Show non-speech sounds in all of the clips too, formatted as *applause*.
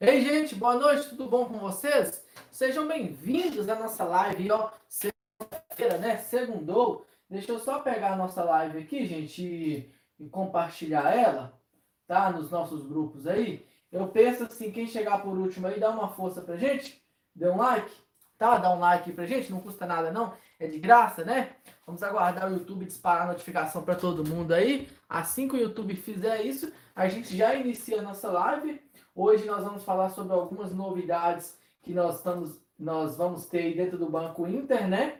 Ei, gente, boa noite, tudo bom com vocês? Sejam bem-vindos à nossa live, ó, segunda-feira, né? Segundou. Deixa eu só pegar a nossa live aqui, gente, e, e, compartilhar ela, tá? Nos nossos grupos aí. Eu penso assim, quem chegar por último aí, dá uma força pra gente, dê um like, tá? Dá um like pra gente, não custa nada não, é de graça, né? Vamos aguardar o YouTube disparar a notificação para todo mundo aí. Assim que o YouTube fizer isso, a gente já inicia a nossa live Hoje nós vamos falar sobre algumas novidades que nós, estamos, nós vamos ter dentro do Banco Inter, né?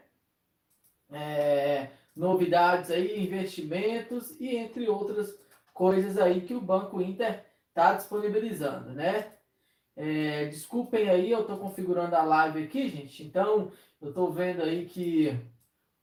É, novidades aí, investimentos e entre outras coisas aí que o Banco Inter está disponibilizando, né? É, desculpem aí, eu estou configurando a live aqui, gente. Então, eu estou vendo aí que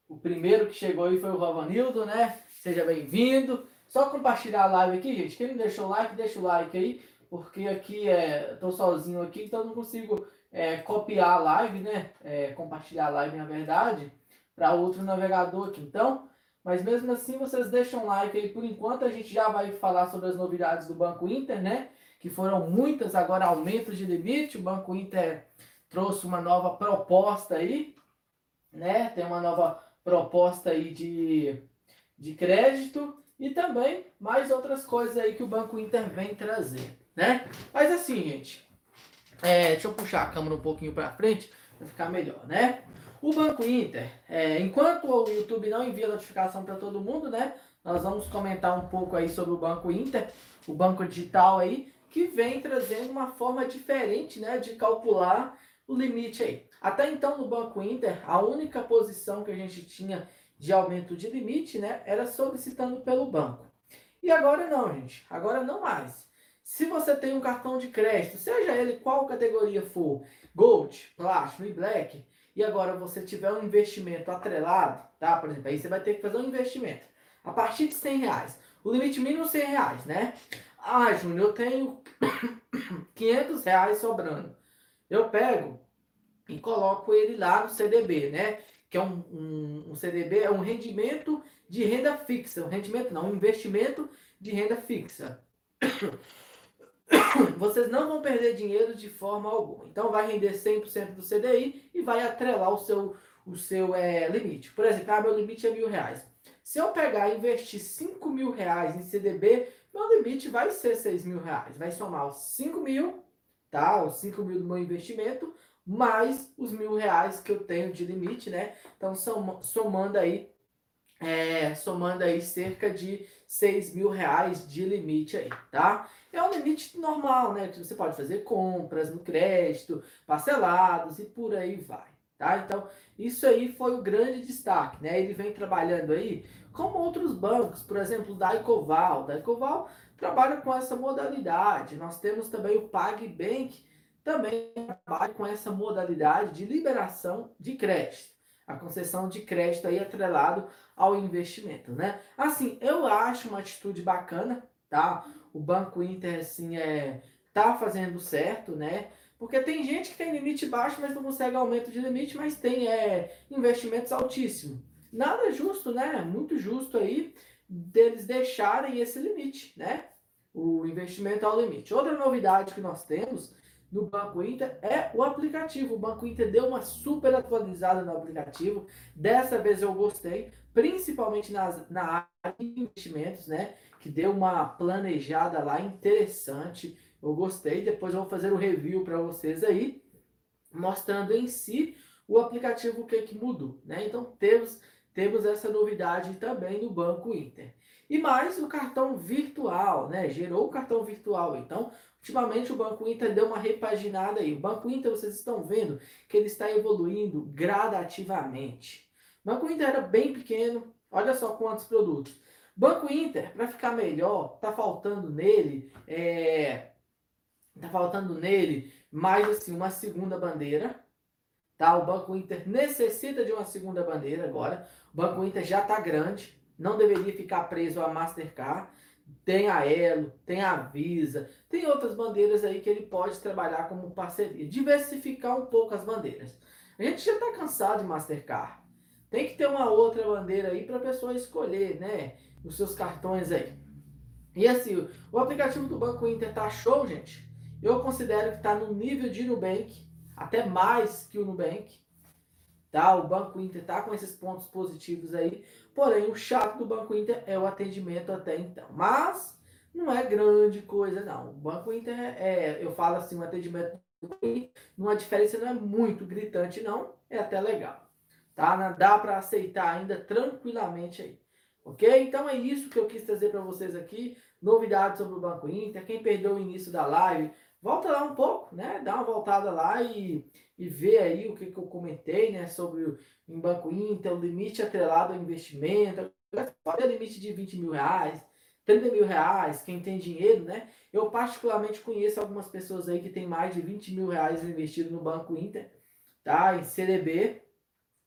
o primeiro que chegou aí foi o Rovanildo, né? Seja bem-vindo. Só compartilhar a live aqui, gente. Quem não deixou o like, deixa o like aí porque aqui é, estou sozinho aqui, então não consigo é, copiar a live, né? É, compartilhar a live, na verdade, para outro navegador aqui. Então, mas mesmo assim, vocês deixam like aí por enquanto. A gente já vai falar sobre as novidades do Banco Inter, né? Que foram muitas, agora aumentos de limite. O Banco Inter trouxe uma nova proposta aí, né? Tem uma nova proposta aí de, de crédito e também mais outras coisas aí que o Banco Inter vem trazer né? Mas assim, gente, é, deixa eu puxar a câmera um pouquinho para frente para ficar melhor, né? O Banco Inter, é, enquanto o YouTube não envia notificação para todo mundo, né? Nós vamos comentar um pouco aí sobre o Banco Inter, o banco digital aí, que vem trazendo uma forma diferente, né, de calcular o limite aí. Até então no Banco Inter, a única posição que a gente tinha de aumento de limite, né, era solicitando pelo banco. E agora não, gente. Agora não mais. Se você tem um cartão de crédito, seja ele qual categoria for, Gold, Platinum e Black, e agora você tiver um investimento atrelado, tá? Por exemplo, aí você vai ter que fazer um investimento a partir de 100 reais. O limite mínimo 100 reais, né? Ah, Júnior, eu tenho *coughs* 500 reais sobrando. Eu pego e coloco ele lá no CDB, né? Que é um, um, um CDB, é um rendimento de renda fixa. Um rendimento não, um investimento de renda fixa. *coughs* vocês não vão perder dinheiro de forma alguma. Então vai render 100% do CDI e vai atrelar o seu, o seu é, limite. Por exemplo, ah, meu limite é mil reais. Se eu pegar e investir 5 mil reais em CDB, meu limite vai ser 6 mil reais. Vai somar os 5 mil, tá? Os 5 mil do meu investimento, mais os mil reais que eu tenho de limite, né? Então, somando aí, é, somando aí cerca de 6 mil reais de limite aí, tá? é um limite normal, né? Que você pode fazer compras no crédito, parcelados e por aí vai, tá? Então, isso aí foi o grande destaque, né? Ele vem trabalhando aí como outros bancos, por exemplo, da Ecoval. Da Ecoval trabalha com essa modalidade. Nós temos também o PagBank, também trabalha com essa modalidade de liberação de crédito. A concessão de crédito aí atrelado ao investimento, né? Assim, eu acho uma atitude bacana, tá? o Banco Inter, assim, é, tá fazendo certo, né? Porque tem gente que tem limite baixo, mas não consegue aumento de limite, mas tem é, investimentos altíssimos. Nada justo, né? Muito justo aí deles deixarem esse limite, né? O investimento ao limite. Outra novidade que nós temos no Banco Inter é o aplicativo. O Banco Inter deu uma super atualizada no aplicativo. Dessa vez eu gostei, principalmente nas, na área de investimentos, né? que deu uma planejada lá interessante. Eu gostei. Depois eu vou fazer o review para vocês aí, mostrando em si o aplicativo o que, que mudou. Né? Então temos, temos essa novidade também no Banco Inter. E mais o cartão virtual, né? Gerou o cartão virtual. Então, ultimamente o Banco Inter deu uma repaginada aí. O Banco Inter, vocês estão vendo que ele está evoluindo gradativamente. O Banco Inter era bem pequeno. Olha só quantos produtos. Banco Inter, para ficar melhor, tá faltando nele, é, tá faltando nele mais assim uma segunda bandeira, tá? O Banco Inter necessita de uma segunda bandeira agora. O Banco Inter já tá grande, não deveria ficar preso a Mastercard. Tem a Elo, tem a Visa, tem outras bandeiras aí que ele pode trabalhar como parceria, diversificar um pouco as bandeiras. A gente já está cansado de Mastercard. Tem que ter uma outra bandeira aí para a pessoa escolher, né? os seus cartões aí. E assim, o aplicativo do Banco Inter tá show, gente. eu considero que está no nível de Nubank, até mais que o Nubank. Tá? O Banco Inter está com esses pontos positivos aí, porém o chato do Banco Inter é o atendimento até então. Mas não é grande coisa, não. O Banco Inter é, eu falo assim, o atendimento uma diferença não é muito gritante, não, é até legal. Tá? Dá para aceitar ainda tranquilamente aí. Ok? Então é isso que eu quis trazer para vocês aqui. Novidades sobre o Banco Inter. Quem perdeu o início da live, volta lá um pouco, né? Dá uma voltada lá e, e vê aí o que, que eu comentei, né? Sobre o em Banco Inter, o limite atrelado ao investimento. Pode ter limite de 20 mil reais, 30 mil reais, quem tem dinheiro, né? Eu particularmente conheço algumas pessoas aí que tem mais de 20 mil reais investido no Banco Inter, tá? Em CDB.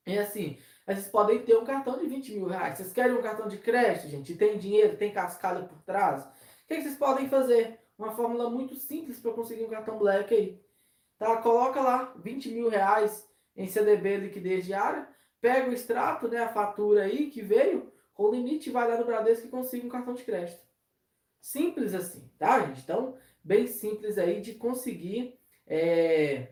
E assim, vocês podem ter um cartão de 20 mil reais. Vocês querem um cartão de crédito, gente? Tem dinheiro, tem cascalho por trás? O que, que vocês podem fazer? Uma fórmula muito simples para conseguir um cartão black aí. Tá? Coloca lá 20 mil reais em CDB liquidez diária, pega o extrato, né, a fatura aí que veio, com limite vai lá no Bradesco e consiga um cartão de crédito. Simples assim, tá, gente? Então, bem simples aí de conseguir é,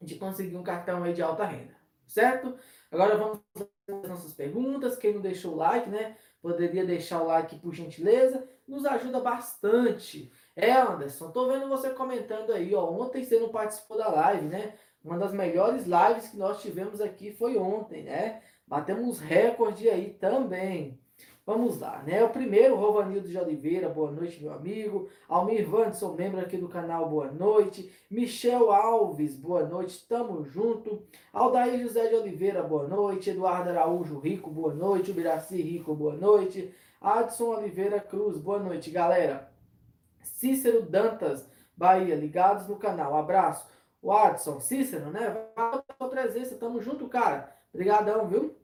de conseguir um cartão aí de alta renda, certo? Agora vamos as nossas perguntas. Quem não deixou o like, né? Poderia deixar o like por gentileza, nos ajuda bastante. É, Anderson, tô vendo você comentando aí, ó. Ontem você não participou da live, né? Uma das melhores lives que nós tivemos aqui foi ontem, né? Batemos recorde aí também. Vamos lá, né? O primeiro, Rovanildo de Oliveira, boa noite, meu amigo. Almir Vanderson, membro aqui do canal, boa noite. Michel Alves, boa noite, tamo junto. Aldair José de Oliveira, boa noite. Eduardo Araújo Rico, boa noite. Ubiraci Rico, boa noite. Adson Oliveira Cruz, boa noite, galera. Cícero Dantas, Bahia, ligados no canal, abraço. O Adson, Cícero, né? Valeu pela presença, tamo junto, cara. Obrigadão, viu?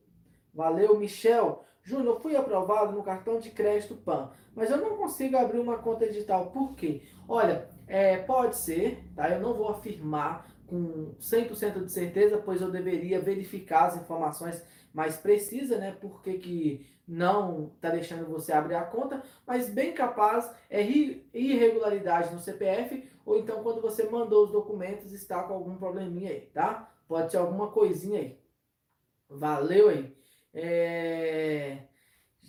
Valeu, Michel. Júnior, fui aprovado no cartão de crédito PAN, mas eu não consigo abrir uma conta digital. Por quê? Olha, é, pode ser, tá? Eu não vou afirmar com 100% de certeza, pois eu deveria verificar as informações mais precisas, né? Porque que não está deixando você abrir a conta, mas bem capaz é irregularidade no CPF, ou então quando você mandou os documentos está com algum probleminha aí, tá? Pode ser alguma coisinha aí. Valeu aí. É...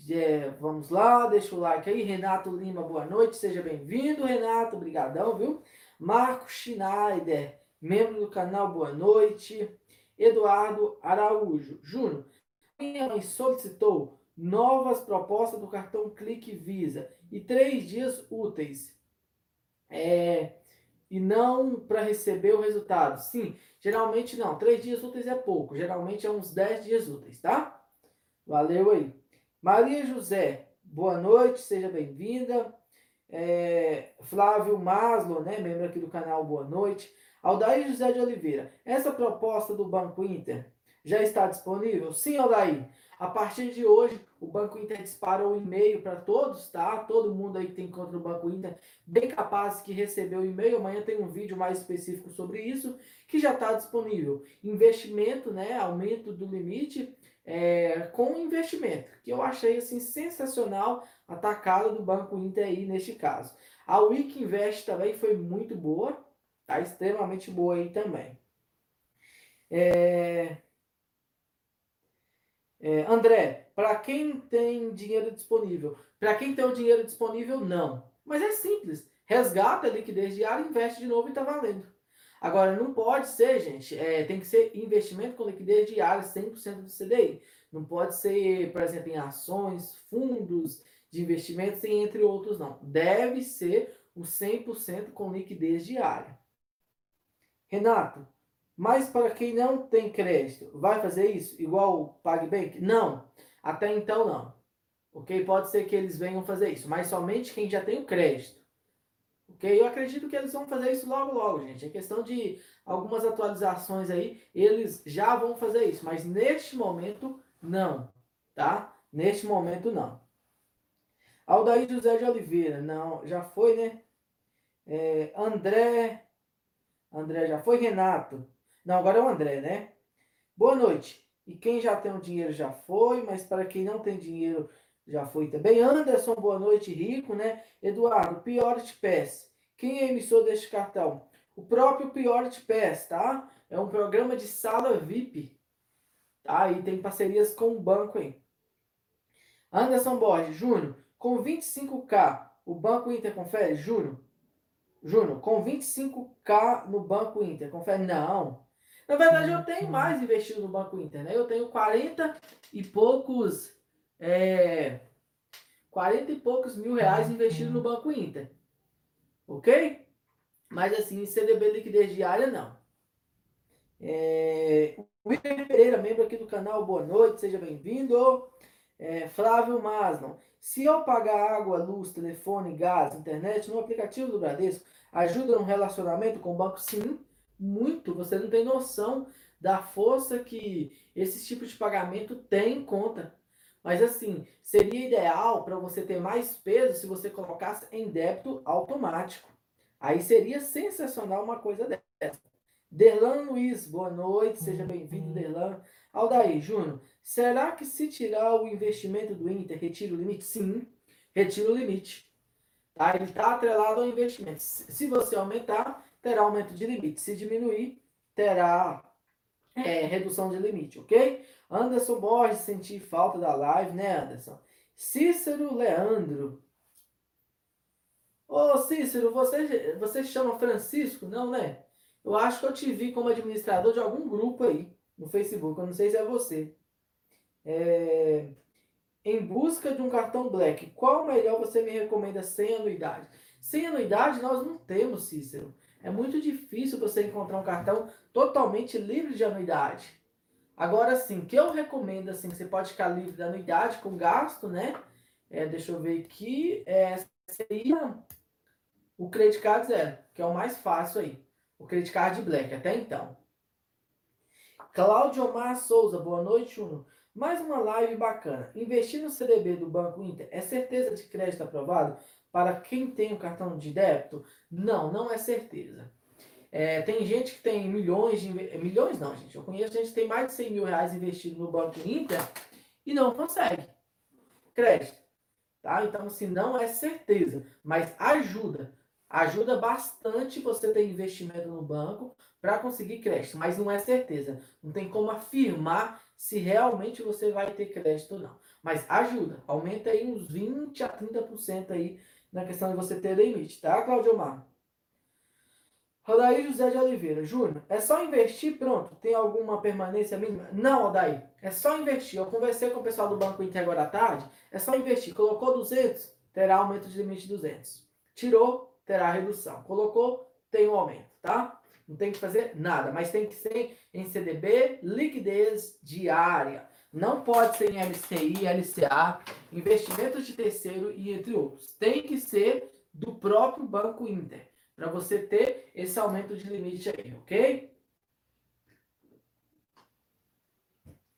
É, vamos lá, deixa o like aí. Renato Lima, boa noite, seja bem-vindo, Renato, brigadão, viu? Marco Schneider, membro do canal, boa noite. Eduardo Araújo, Júnior, minha mãe solicitou novas propostas do cartão Clique Visa e três dias úteis. É, e não para receber o resultado. Sim, geralmente não. Três dias úteis é pouco. Geralmente é uns dez dias úteis, tá? Valeu aí. Maria José, boa noite, seja bem-vinda. É, Flávio Maslow, né, membro aqui do canal, boa noite. Aldair José de Oliveira, essa proposta do Banco Inter já está disponível? Sim, Aldair. A partir de hoje, o Banco Inter dispara um e-mail para todos, tá? Todo mundo aí que tem conta no Banco Inter, bem capaz que recebeu o e-mail. Amanhã tem um vídeo mais específico sobre isso, que já está disponível. Investimento, né? Aumento do limite é, com investimento, que eu achei assim sensacional a tacada do Banco Inter aí neste caso. A Wiki Invest também foi muito boa, tá extremamente boa aí também. É, é, André, para quem tem dinheiro disponível, para quem tem o dinheiro disponível, não. Mas é simples. Resgata a liquidez diária, investe de novo e está valendo. Agora, não pode ser, gente, é, tem que ser investimento com liquidez diária, 100% do CDI. Não pode ser, por exemplo, em ações, fundos de investimentos, entre outros, não. Deve ser o 100% com liquidez diária. Renato, mas para quem não tem crédito, vai fazer isso igual o PagBank? Não, até então não. Ok? Pode ser que eles venham fazer isso, mas somente quem já tem o crédito. Ok? Eu acredito que eles vão fazer isso logo, logo, gente. É questão de algumas atualizações aí, eles já vão fazer isso, mas neste momento, não. Tá? Neste momento, não. Aldair José de Oliveira, não, já foi, né? É, André, André já foi, Renato. Não, agora é o André, né? Boa noite. E quem já tem o dinheiro já foi, mas para quem não tem dinheiro já foi também. Anderson, boa noite, rico, né? Eduardo, Priority Pass. Quem é emissor deste cartão? O próprio Priority Pass, tá? É um programa de sala VIP. Tá? E tem parcerias com o banco aí. Anderson Borges, Júnior, com 25k, o Banco Inter confere? Júnior, Júnior, com 25k no Banco Inter, confere? Não. Na verdade, eu tenho mais investido no Banco Inter, né? Eu tenho 40 e poucos. É, 40 e poucos mil reais investido no Banco Inter. Ok? Mas assim, CDB liquidez diária, não. É, William Pereira, membro aqui do canal, boa noite, seja bem-vindo. É, Flávio Maslon, se eu pagar água, luz, telefone, gás, internet no aplicativo do Bradesco, ajuda no relacionamento com o banco? Sim, muito. Você não tem noção da força que esse tipo de pagamento tem em conta. Mas assim, seria ideal para você ter mais peso se você colocasse em débito automático. Aí seria sensacional uma coisa dessa. Derlan Luiz, boa noite, seja bem-vindo, Derlan. Aldair, Júnior, será que se tirar o investimento do Inter, retira o limite? Sim, retira o limite. Tá? Ele está atrelado ao investimento. Se você aumentar, terá aumento de limite. Se diminuir, terá é, redução de limite, ok? Anderson Borges, senti falta da live, né, Anderson? Cícero Leandro. Ô, Cícero, você, você chama Francisco? Não, né? Eu acho que eu te vi como administrador de algum grupo aí no Facebook. Eu não sei se é você. É... Em busca de um cartão Black, qual melhor você me recomenda sem anuidade? Sem anuidade nós não temos, Cícero. É muito difícil você encontrar um cartão totalmente livre de anuidade. Agora sim, que eu recomendo assim, que você pode ficar livre da anuidade com gasto, né? É, deixa eu ver aqui, é, seria o Credit Card Zero, que é o mais fácil aí. O Credit Card Black, até então. Cláudio Omar Souza, boa noite, Uno. Mais uma live bacana. Investir no CDB do Banco Inter é certeza de crédito aprovado para quem tem o cartão de débito? Não, não é certeza. É, tem gente que tem milhões de. Milhões não, gente. Eu conheço gente que tem mais de 100 mil reais investido no Banco Inter e não consegue crédito. Tá? Então, assim, não é certeza, mas ajuda. Ajuda bastante você ter investimento no banco para conseguir crédito, mas não é certeza. Não tem como afirmar se realmente você vai ter crédito ou não. Mas ajuda, aumenta aí uns 20 a 30% aí na questão de você ter limite, tá, Claudio Mar? Rodaí José de Oliveira, Júnior, é só investir, pronto, tem alguma permanência mínima? Não, Rodaí, é só investir. Eu conversei com o pessoal do Banco Inter agora à tarde, é só investir. Colocou 200, terá aumento de limite de 200. Tirou, terá redução. Colocou, tem um aumento, tá? Não tem que fazer nada, mas tem que ser em CDB, liquidez diária. Não pode ser em LCI, LCA, investimentos de terceiro e entre outros. Tem que ser do próprio Banco Inter, para você ter esse aumento de limite aí, ok?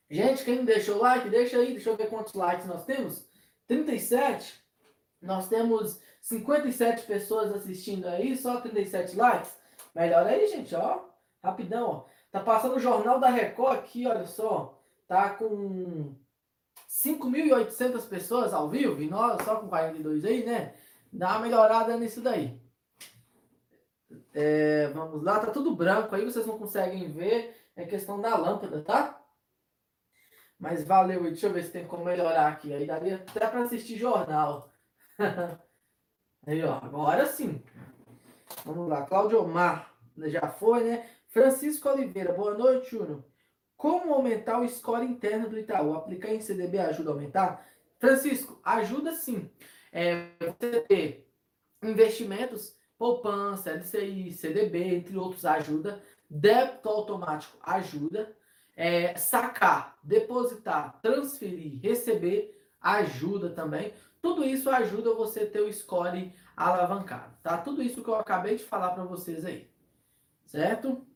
Gente, quem não deixou o like, deixa aí, deixa eu ver quantos likes nós temos. 37. Nós temos 57 pessoas assistindo aí, só 37 likes. Melhor aí, gente, ó. Rapidão, ó. Tá passando o Jornal da Record aqui, olha só. Tá com 5.800 pessoas ao vivo, e nós só com 42 aí, né? Dá uma melhorada nisso daí. É, vamos lá, tá tudo branco aí, vocês não conseguem ver. É questão da lâmpada, tá? Mas valeu, deixa eu ver se tem como melhorar aqui. Aí daria até para assistir jornal. *laughs* aí, ó, agora sim. Vamos lá, Cláudio Omar, já foi, né? Francisco Oliveira, boa noite, Júnior. Como aumentar o score interno do Itaú? Aplicar em CDB ajuda a aumentar? Francisco, ajuda sim. É, você ter investimentos, poupança, LCI, CDB, entre outros, ajuda. Débito automático ajuda. É, sacar, depositar, transferir, receber ajuda também. Tudo isso ajuda você ter o score alavancado, tá? Tudo isso que eu acabei de falar para vocês aí, certo?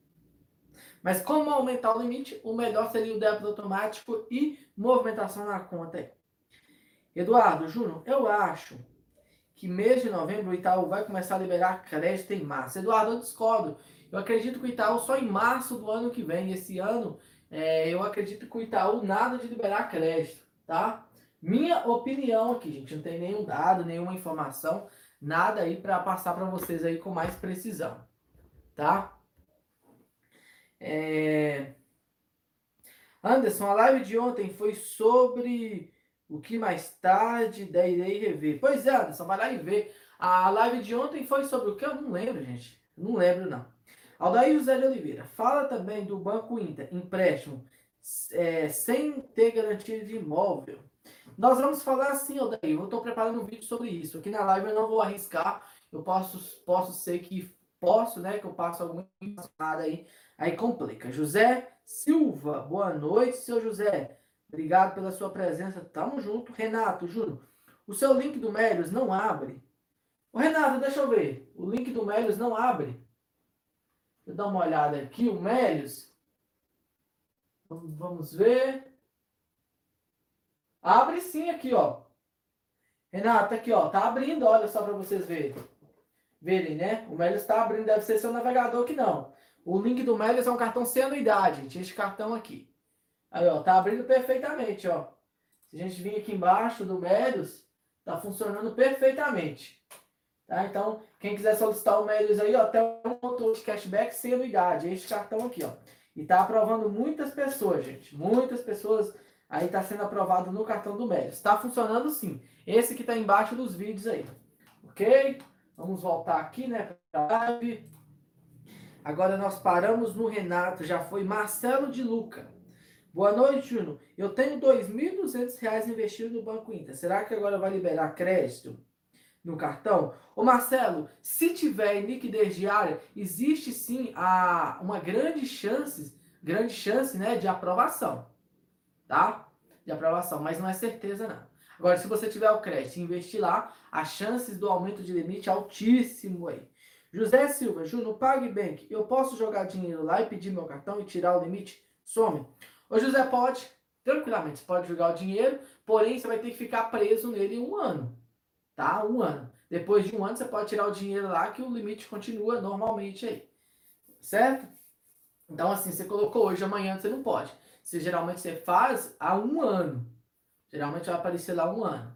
Mas como aumentar o limite, o melhor seria o débito automático e movimentação na conta. Eduardo, Júnior, eu acho que mês de novembro o Itaú vai começar a liberar crédito em março. Eduardo, eu discordo. Eu acredito que o Itaú só em março do ano que vem. Esse ano, é, eu acredito que o Itaú nada de liberar crédito, tá? Minha opinião aqui, gente, não tem nenhum dado, nenhuma informação, nada aí para passar para vocês aí com mais precisão, tá? É... Anderson, a live de ontem foi sobre o que mais tarde irei rever. Pois é, Anderson, vai lá e vê. A live de ontem foi sobre o que? Eu não lembro, gente. Não lembro, não. Aldair José de Oliveira, fala também do Banco Inter, empréstimo é, sem ter garantia de imóvel. Nós vamos falar assim, Aldair, eu estou preparando um vídeo sobre isso. Aqui na live eu não vou arriscar, eu posso, posso ser que posso, né, que eu passo alguma informação aí, aí complica. José Silva, boa noite, seu José. Obrigado pela sua presença. Tamo junto. Renato, Júnior, o seu link do Melios não abre. Ô, Renato, deixa eu ver. O link do Melios não abre. Deixa eu dar uma olhada aqui. O Melios. Vamos ver. Abre sim aqui, ó. Renato, aqui, ó. Tá abrindo, olha só para vocês verem. Verem, né? O Melios está abrindo, deve ser seu navegador que não. O link do Melios é um cartão sem anuidade, gente. Este cartão aqui. Aí, ó, tá abrindo perfeitamente, ó. Se a gente vir aqui embaixo do Melios, tá funcionando perfeitamente. Tá? Então, quem quiser solicitar o Melios aí, ó, tem um motor de cashback sem anuidade. Este cartão aqui, ó. E tá aprovando muitas pessoas, gente. Muitas pessoas aí tá sendo aprovado no cartão do Melios. Tá funcionando sim. Esse que tá embaixo dos vídeos aí. Ok? Vamos voltar aqui, né, pra live. Agora nós paramos no Renato, já foi Marcelo de Luca. Boa noite, Juno. Eu tenho R$ 2.200 investido no Banco Inter. Será que agora vai liberar crédito no cartão? Ô Marcelo, se tiver em liquidez diária, existe sim a, uma grande chance, grande chance, né, de aprovação. Tá? De aprovação, mas não é certeza não. Agora, se você tiver o crédito e investir lá, as chances do aumento de limite é altíssimo aí. José Silva, Ju, no PagBank, eu posso jogar dinheiro lá e pedir meu cartão e tirar o limite? Some. Ô José, pode, tranquilamente, você pode jogar o dinheiro, porém você vai ter que ficar preso nele um ano, tá? Um ano. Depois de um ano você pode tirar o dinheiro lá que o limite continua normalmente aí, certo? Então assim, você colocou hoje, amanhã você não pode. Se geralmente você faz há um ano, geralmente vai aparecer lá um ano,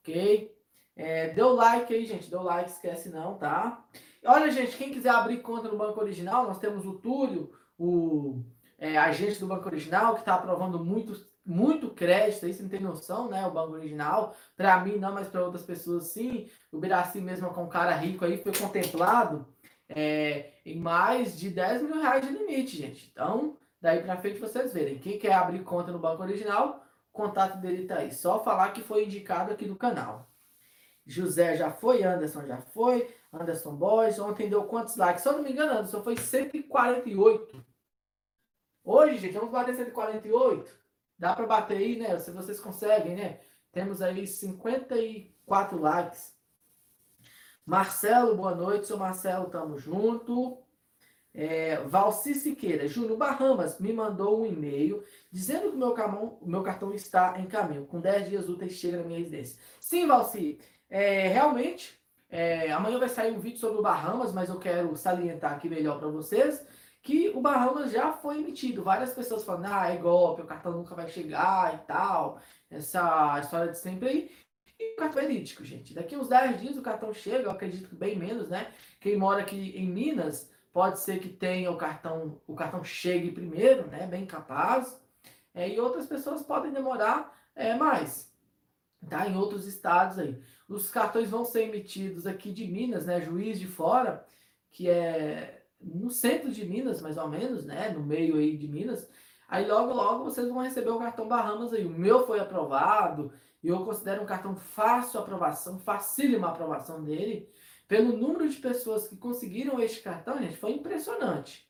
ok? É, deu like aí, gente. Deu like, esquece não, tá? Olha, gente, quem quiser abrir conta no Banco Original, nós temos o Túlio, o é, agente do Banco Original, que está aprovando muito, muito crédito, aí você não tem noção, né? O Banco Original. Para mim, não, mas para outras pessoas, sim. O Biraci mesmo, com um cara rico aí, foi contemplado é, em mais de 10 mil reais de limite, gente. Então, daí para frente vocês verem. Quem quer abrir conta no Banco Original, o contato dele tá aí. Só falar que foi indicado aqui do canal. José já foi, Anderson já foi, Anderson Boys. Ontem deu quantos likes? Se eu não me engano, Anderson foi 148. Hoje, gente, vamos bater 148. Dá para bater aí, né? Se vocês conseguem, né? Temos aí 54 likes. Marcelo, boa noite. Sou Marcelo, tamo junto. É, Valci Siqueira, Júnior Bahamas me mandou um e-mail dizendo que o meu, meu cartão está em caminho. Com 10 dias úteis chega na minha residência. Sim, Valci, é, realmente, é, amanhã vai sair um vídeo sobre o Bahamas, mas eu quero salientar aqui melhor para vocês que o Bahamas já foi emitido. Várias pessoas falando, ah, é golpe, o cartão nunca vai chegar e tal. Essa história de sempre aí. E o cartão é lítico, gente. Daqui uns 10 dias o cartão chega, eu acredito que bem menos, né? Quem mora aqui em Minas, pode ser que tenha o cartão, o cartão chegue primeiro, né? Bem capaz. É, e outras pessoas podem demorar é, mais, tá? Em outros estados aí. Os cartões vão ser emitidos aqui de Minas, né? Juiz de Fora, que é no centro de Minas, mais ou menos, né? No meio aí de Minas. Aí logo, logo vocês vão receber o cartão Bahamas aí. O meu foi aprovado e eu considero um cartão fácil aprovação, facílima aprovação dele. Pelo número de pessoas que conseguiram este cartão, gente, foi impressionante.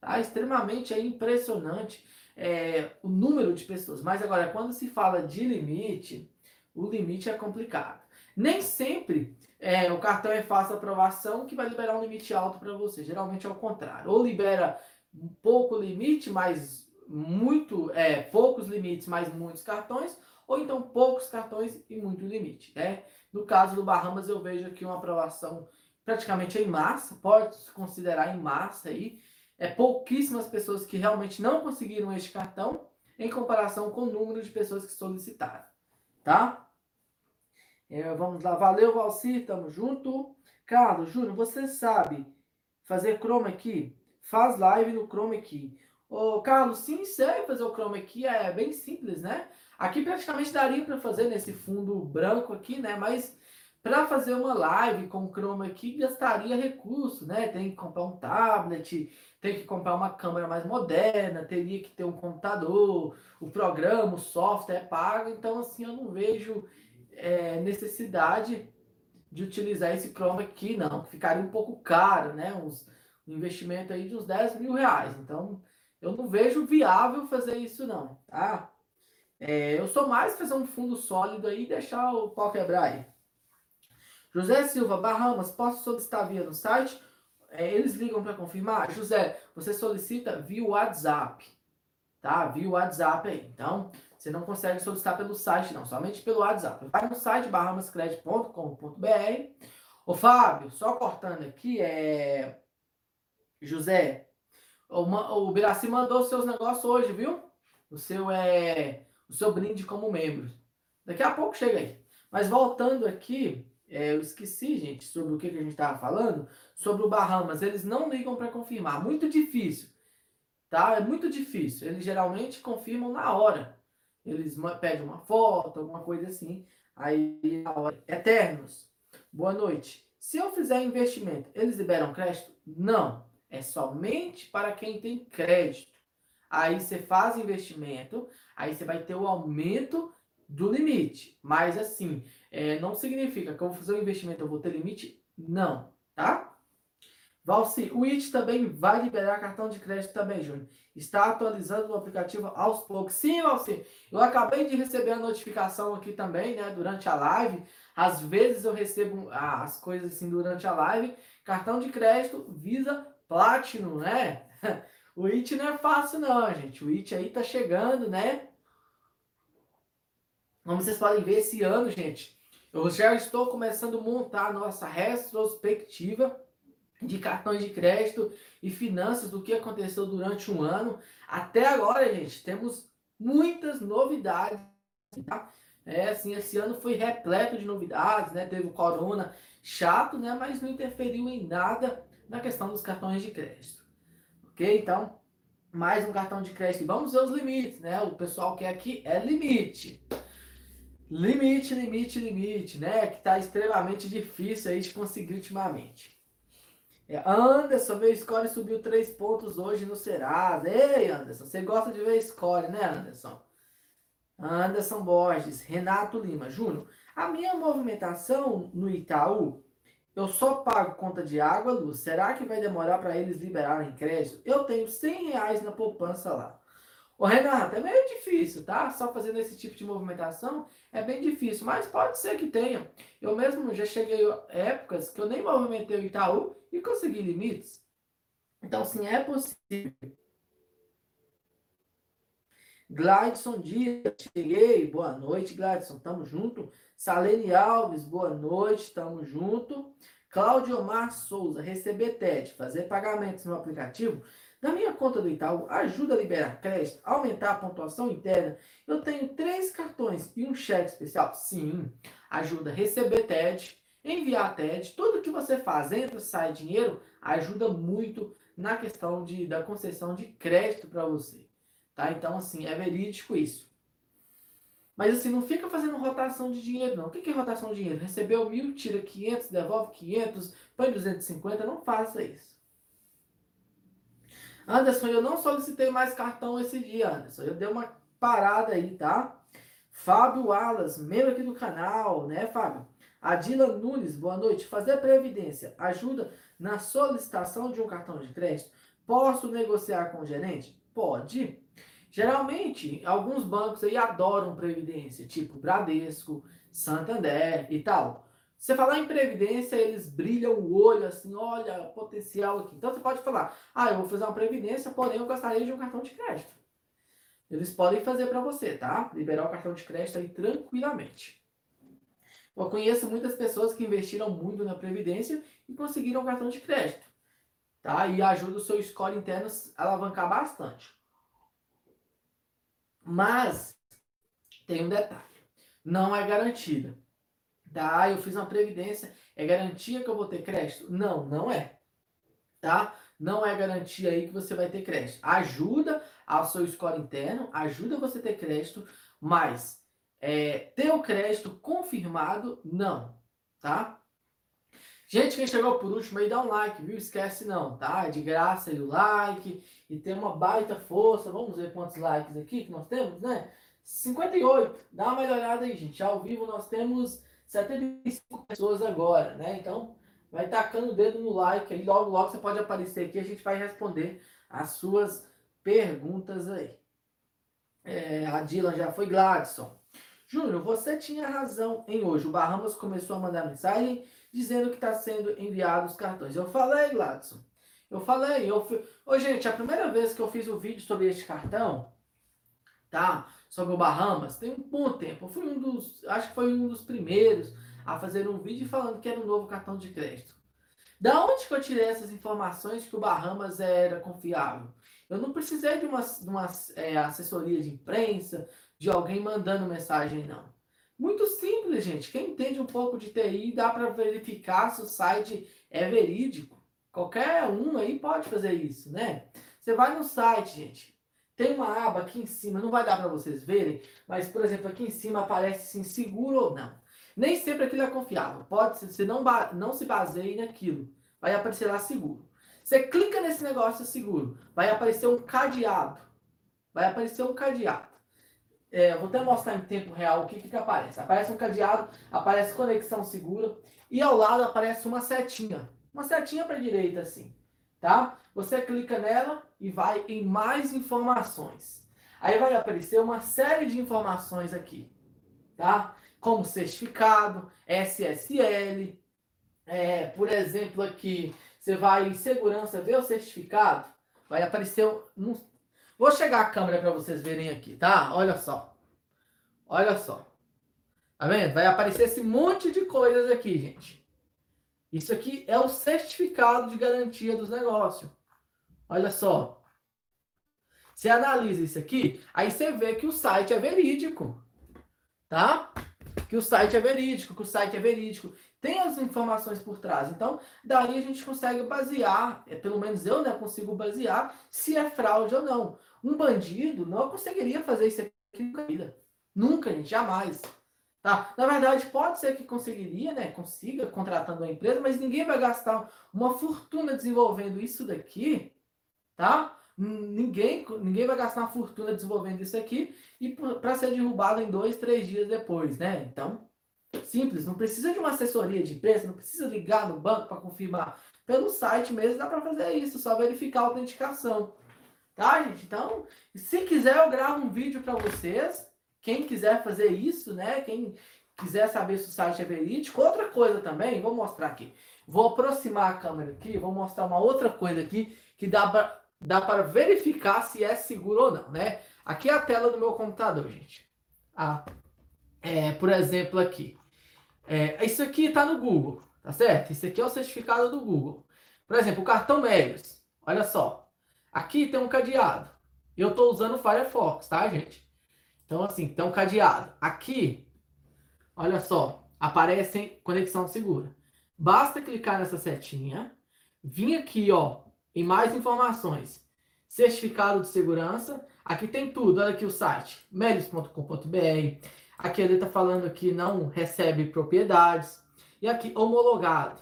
Tá? Extremamente é impressionante é, o número de pessoas. Mas agora, quando se fala de limite, o limite é complicado. Nem sempre é, o cartão é fácil aprovação que vai liberar um limite alto para você. Geralmente é o contrário. Ou libera pouco limite, mas muito, é, poucos limites, mas muitos cartões, ou então poucos cartões e muito limite. Né? No caso do Bahamas, eu vejo aqui uma aprovação praticamente em massa, pode se considerar em massa aí. É pouquíssimas pessoas que realmente não conseguiram este cartão em comparação com o número de pessoas que solicitaram, tá? É, vamos lá, valeu, Valcir, tamo junto. Carlos, Júnior, você sabe fazer chroma key? Faz live no chroma key. Ô, Carlos, sim, sei fazer o chroma key, é bem simples, né? Aqui praticamente daria para fazer nesse fundo branco aqui, né? Mas para fazer uma live com chroma key gastaria recurso, né? Tem que comprar um tablet, tem que comprar uma câmera mais moderna, teria que ter um computador, o programa, o software é pago, então assim eu não vejo é, necessidade de utilizar esse chroma key, não. Ficaria um pouco caro, né? Uns, um investimento aí de uns 10 mil reais. Então, eu não vejo viável fazer isso, não, tá? É, eu sou mais fazer um fundo sólido aí e deixar o pau quebrar aí. José Silva, Bahamas, posso solicitar via no site? É, eles ligam para confirmar? José, você solicita via WhatsApp, tá? Via WhatsApp aí. Então, você não consegue solicitar pelo site, não, somente pelo WhatsApp. Vai no site bahamascredit.com.br. Ô, Fábio, só cortando aqui, é. José, o, Biraci mandou os seus negócios hoje, viu? O seu é o seu brinde como membro. Daqui a pouco chega aí. Mas voltando aqui, é, eu esqueci, gente, sobre o que, que a gente estava falando, sobre o Bahamas. Eles não ligam para confirmar. Muito difícil. Tá? É muito difícil. Eles geralmente confirmam na hora. Eles pedem uma foto, alguma coisa assim. Aí, na hora. Eternos. Boa noite. Se eu fizer investimento, eles liberam crédito? Não. É somente para quem tem crédito. Aí você faz investimento, aí você vai ter o aumento do limite. Mas assim, é, não significa que eu vou fazer um investimento, eu vou ter limite? Não, tá? Valci, o IT também vai liberar cartão de crédito também, Júnior. Está atualizando o aplicativo aos poucos. Sim, Valci, eu acabei de receber a notificação aqui também, né, durante a live. Às vezes eu recebo as coisas assim durante a live. Cartão de crédito Visa Platinum, né? *laughs* O IT não é fácil não, gente. O IT aí tá chegando, né? Como vocês podem ver, esse ano, gente, eu já estou começando a montar a nossa retrospectiva de cartões de crédito e finanças do que aconteceu durante um ano. Até agora, gente, temos muitas novidades. Tá? É, assim, esse ano foi repleto de novidades, né? Teve o corona chato, né? Mas não interferiu em nada na questão dos cartões de crédito. Ok? Então, mais um cartão de crédito. Vamos ver os limites, né? O pessoal quer aqui é limite. Limite, limite, limite, né? Que tá extremamente difícil aí de conseguir ultimamente. É, Anderson veio score e subiu três pontos hoje no Serasa. Ei, Anderson, você gosta de ver score, né, Anderson? Anderson Borges, Renato Lima, Júnior. A minha movimentação no Itaú eu só pago conta de água, luz. Será que vai demorar para eles liberarem crédito? Eu tenho 100 reais na poupança lá. Ô Renato, é meio difícil, tá? Só fazendo esse tipo de movimentação é bem difícil, mas pode ser que tenha. Eu mesmo já cheguei épocas que eu nem movimentei o Itaú e consegui limites. Então, sim, é possível. Gladson Dias, cheguei. Boa noite, Gladson. Tamo junto. Salene Alves, boa noite, tamo junto. Cláudio Omar Souza, receber TED, fazer pagamentos no aplicativo. Na minha conta do Itaú, ajuda a liberar crédito, aumentar a pontuação interna. Eu tenho três cartões e um cheque especial? Sim. Ajuda a receber TED, enviar TED. Tudo que você faz, entra, sai dinheiro, ajuda muito na questão de, da concessão de crédito para você. Tá? Então, assim, é verídico isso. Mas assim, não fica fazendo rotação de dinheiro, não. O que é rotação de dinheiro? Recebeu mil, tira 500, devolve 500, põe 250, não faça isso. Anderson, eu não solicitei mais cartão esse dia, Anderson. Eu dei uma parada aí, tá? Fábio Alas, membro aqui do canal, né, Fábio? Adila Nunes, boa noite. Fazer previdência ajuda na solicitação de um cartão de crédito? Posso negociar com o gerente? Pode. Geralmente, alguns bancos aí adoram previdência, tipo Bradesco, Santander e tal. Você falar em previdência, eles brilham o olho assim, olha, potencial aqui. Então você pode falar, ah, eu vou fazer uma previdência, porém eu gostaria de um cartão de crédito. Eles podem fazer para você, tá? Liberar o cartão de crédito aí tranquilamente. Eu conheço muitas pessoas que investiram muito na previdência e conseguiram um cartão de crédito, tá? E ajuda o seu score interno a alavancar bastante. Mas tem um detalhe: não é garantida. Tá, eu fiz uma previdência, é garantia que eu vou ter crédito? Não, não é. Tá? Não é garantia aí que você vai ter crédito. Ajuda ao seu score interno, ajuda você ter crédito, mas é, ter o crédito confirmado, não. Tá? Gente, quem chegou por último aí, dá um like, viu? Esquece não, tá? É de graça aí o like e tem uma baita força. Vamos ver quantos likes aqui que nós temos, né? 58. Dá uma olhada aí, gente. Ao vivo nós temos 75 pessoas agora, né? Então, vai tacando o dedo no like aí. Logo, logo você pode aparecer aqui. A gente vai responder as suas perguntas aí. É, a Dylan já foi Gladson. Júnior, você tinha razão em hoje. O Bahamas começou a mandar mensagem dizendo que está sendo enviado os cartões. Eu falei, Gladson. Eu falei. Eu fui... Ô, gente, a primeira vez que eu fiz o vídeo sobre este cartão, tá? Sobre o Bahamas, tem um bom tempo. Eu fui um dos, acho que foi um dos primeiros a fazer um vídeo falando que era um novo cartão de crédito. Da onde que eu tirei essas informações que o Bahamas era confiável? Eu não precisei de uma, de uma é, assessoria de imprensa, de alguém mandando mensagem, não. Muito simples, gente. Quem entende um pouco de TI dá para verificar se o site é verídico. Qualquer um aí pode fazer isso, né? Você vai no site, gente. Tem uma aba aqui em cima, não vai dar para vocês verem, mas, por exemplo, aqui em cima aparece sim seguro ou não. Nem sempre aquilo é confiável. Pode ser, você não, não se baseie naquilo. Vai aparecer lá seguro. Você clica nesse negócio seguro, vai aparecer um cadeado. Vai aparecer um cadeado. É, vou até mostrar em tempo real o que, que aparece. Aparece um cadeado, aparece conexão segura e ao lado aparece uma setinha. Uma setinha para direita assim, tá? Você clica nela e vai em mais informações. Aí vai aparecer uma série de informações aqui, tá? Como certificado, SSL, é, por exemplo aqui, você vai em segurança, ver o certificado, vai aparecer um, Vou chegar a câmera para vocês verem aqui, tá? Olha só. Olha só. Tá vendo? Vai aparecer esse monte de coisas aqui, gente. Isso aqui é o certificado de garantia dos negócios. Olha só. Você analisa isso aqui, aí você vê que o site é verídico. Tá? Que o site é verídico, que o site é verídico tem as informações por trás. Então, daí a gente consegue basear, é, pelo menos eu né, consigo basear se é fraude ou não. Um bandido não conseguiria fazer isso aqui na vida. Nunca, gente, jamais. Tá? Na verdade, pode ser que conseguiria, né? Consiga contratando uma empresa, mas ninguém vai gastar uma fortuna desenvolvendo isso daqui, tá? Ninguém, ninguém vai gastar uma fortuna desenvolvendo isso aqui e para ser derrubado em dois, três dias depois, né? Então, Simples, não precisa de uma assessoria de preço, não precisa ligar no banco para confirmar. Pelo site mesmo dá para fazer isso, só verificar a autenticação. Tá, gente? Então, se quiser, eu gravo um vídeo para vocês. Quem quiser fazer isso, né? Quem quiser saber se o site é verídico. Outra coisa também, vou mostrar aqui. Vou aproximar a câmera aqui, vou mostrar uma outra coisa aqui que dá para dá para verificar se é seguro ou não, né? Aqui é a tela do meu computador, gente. Ah, é, por exemplo, aqui. É, isso aqui está no Google, tá certo? Isso aqui é o certificado do Google. Por exemplo, o cartão Melios. Olha só. Aqui tem um cadeado. Eu estou usando o Firefox, tá, gente? Então, assim, tem um cadeado. Aqui, olha só, aparece conexão segura. Basta clicar nessa setinha, vir aqui, ó, em mais informações. Certificado de segurança. Aqui tem tudo. Olha aqui o site, melios.com.br Aqui ele está falando que não recebe propriedades. E aqui, homologado.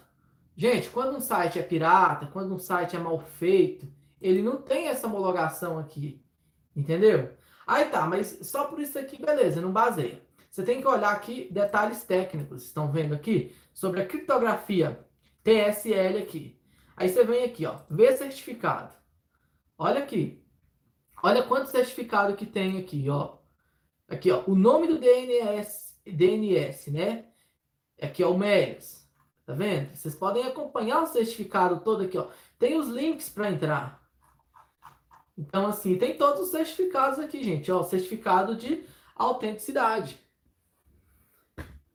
Gente, quando um site é pirata, quando um site é mal feito, ele não tem essa homologação aqui. Entendeu? Aí tá, mas só por isso aqui, beleza, não baseia. Você tem que olhar aqui detalhes técnicos. Estão vendo aqui? Sobre a criptografia TSL aqui. Aí você vem aqui, ó, ver certificado. Olha aqui. Olha quanto certificado que tem aqui, ó. Aqui, ó, o nome do DNS, DNS, né? Aqui é o MERS. Tá vendo? Vocês podem acompanhar o certificado todo aqui, ó. Tem os links para entrar. Então, assim, tem todos os certificados aqui, gente. Ó, certificado de autenticidade.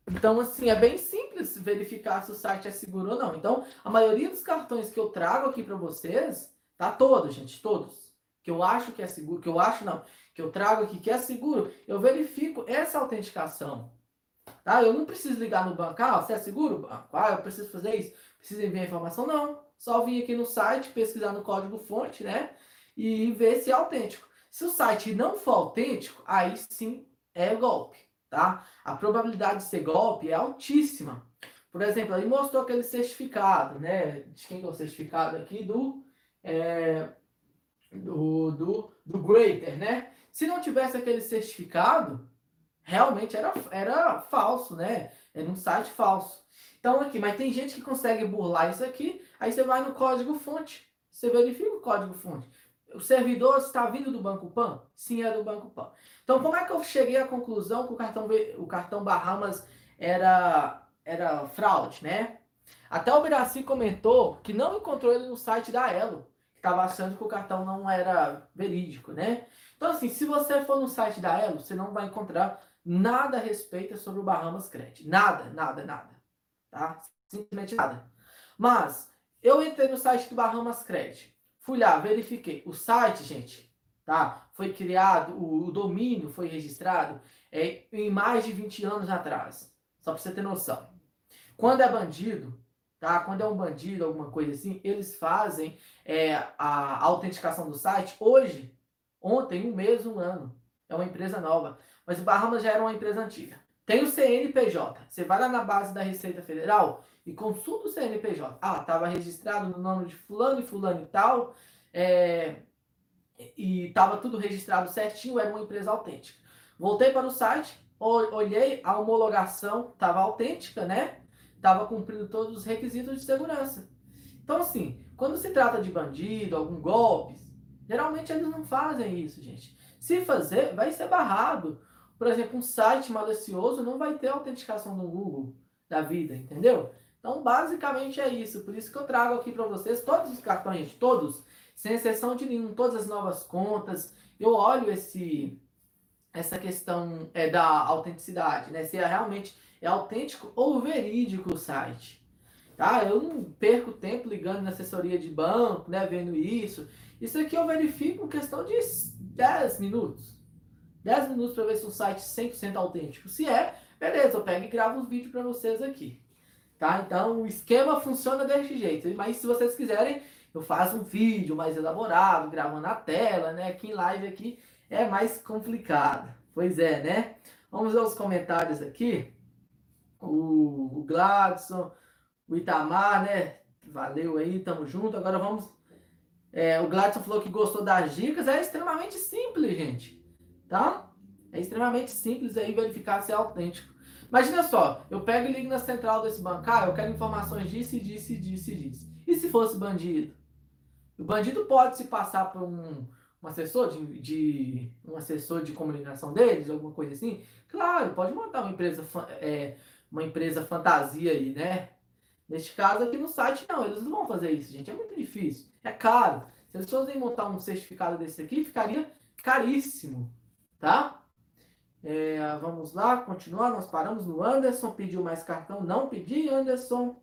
Então, assim, é bem simples verificar se o site é seguro ou não. Então, a maioria dos cartões que eu trago aqui para vocês, tá todos, gente, todos. Que eu acho que é seguro, que eu acho não, que eu trago aqui, que é seguro, eu verifico essa autenticação. Tá? Eu não preciso ligar no banco, ah, você é seguro? Ah, eu preciso fazer isso, preciso enviar informação? Não. Só vir aqui no site, pesquisar no código fonte, né? E ver se é autêntico. Se o site não for autêntico, aí sim é golpe, tá? A probabilidade de ser golpe é altíssima. Por exemplo, ele mostrou aquele certificado, né? De quem é o certificado aqui? Do, é, do, do, do Greater, né? Se não tivesse aquele certificado, realmente era, era falso, né? Era um site falso. Então aqui, mas tem gente que consegue burlar isso aqui, aí você vai no código fonte, você verifica o código fonte. O servidor está vindo do Banco Pan? Sim, é do Banco Pan. Então, como é que eu cheguei à conclusão que o cartão, o cartão Bahamas era, era fraude, né? Até o Biraci comentou que não encontrou ele no site da Elo, que estava achando que o cartão não era verídico, né? Então, assim, se você for no site da Elo, você não vai encontrar nada a respeito sobre o Bahamas Credit. Nada, nada, nada. Tá? Simplesmente nada. Mas, eu entrei no site do Bahamas Credit. Fui lá, verifiquei. O site, gente, tá? Foi criado, o, o domínio foi registrado é, em mais de 20 anos atrás. Só para você ter noção. Quando é bandido, tá? Quando é um bandido, alguma coisa assim, eles fazem é, a autenticação do site hoje, ontem, um mês, um ano. É uma empresa nova. Mas o Bahamas já era uma empresa antiga. Tem o CNPJ. Você vai lá na base da Receita Federal e consulta o CNPJ. Ah, estava registrado no nome de fulano e fulano e tal. É, e estava tudo registrado certinho, era uma empresa autêntica. Voltei para o site, olhei, a homologação estava autêntica, né? Estava cumprindo todos os requisitos de segurança. Então, assim, quando se trata de bandido, algum golpe, geralmente eles não fazem isso, gente. Se fazer, vai ser barrado. Por exemplo, um site malicioso não vai ter autenticação no Google da vida, entendeu? Então, basicamente é isso. Por isso que eu trago aqui para vocês todos os cartões, todos, sem exceção de nenhum, todas as novas contas. Eu olho esse essa questão é, da autenticidade, né? Se é realmente é autêntico ou verídico o site. Tá? Eu não perco tempo ligando na assessoria de banco, né? Vendo isso. Isso aqui eu verifico em questão de 10 minutos. 10 minutos para ver se o site é 100% autêntico. Se é, beleza, eu pego e gravo os vídeos para vocês aqui. Tá? Então, o esquema funciona desse jeito. Mas se vocês quiserem, eu faço um vídeo mais elaborado, gravando na tela, né? Aqui em live aqui é mais complicado. Pois é, né? Vamos ver os comentários aqui. O, Gladson, o Itamar, né? Valeu aí, tamo junto. Agora vamos. É, o Gladson falou que gostou das dicas. É extremamente simples, gente tá? É extremamente simples aí verificar se é autêntico. Imagina só, eu pego e ligo na central desse bancário, eu quero informações disso e disso e disso e disso. E se fosse bandido? O bandido pode se passar por um, um assessor de, de, um assessor de comunicação deles, alguma coisa assim? Claro, pode montar uma empresa é, uma empresa fantasia aí, né? Neste caso aqui no site não, eles não vão fazer isso, gente. É muito difícil, é caro. Se eles fossem montar um certificado desse aqui, ficaria caríssimo tá? É, vamos lá, continuar. Nós paramos no Anderson, pediu mais cartão. Não pedi, Anderson.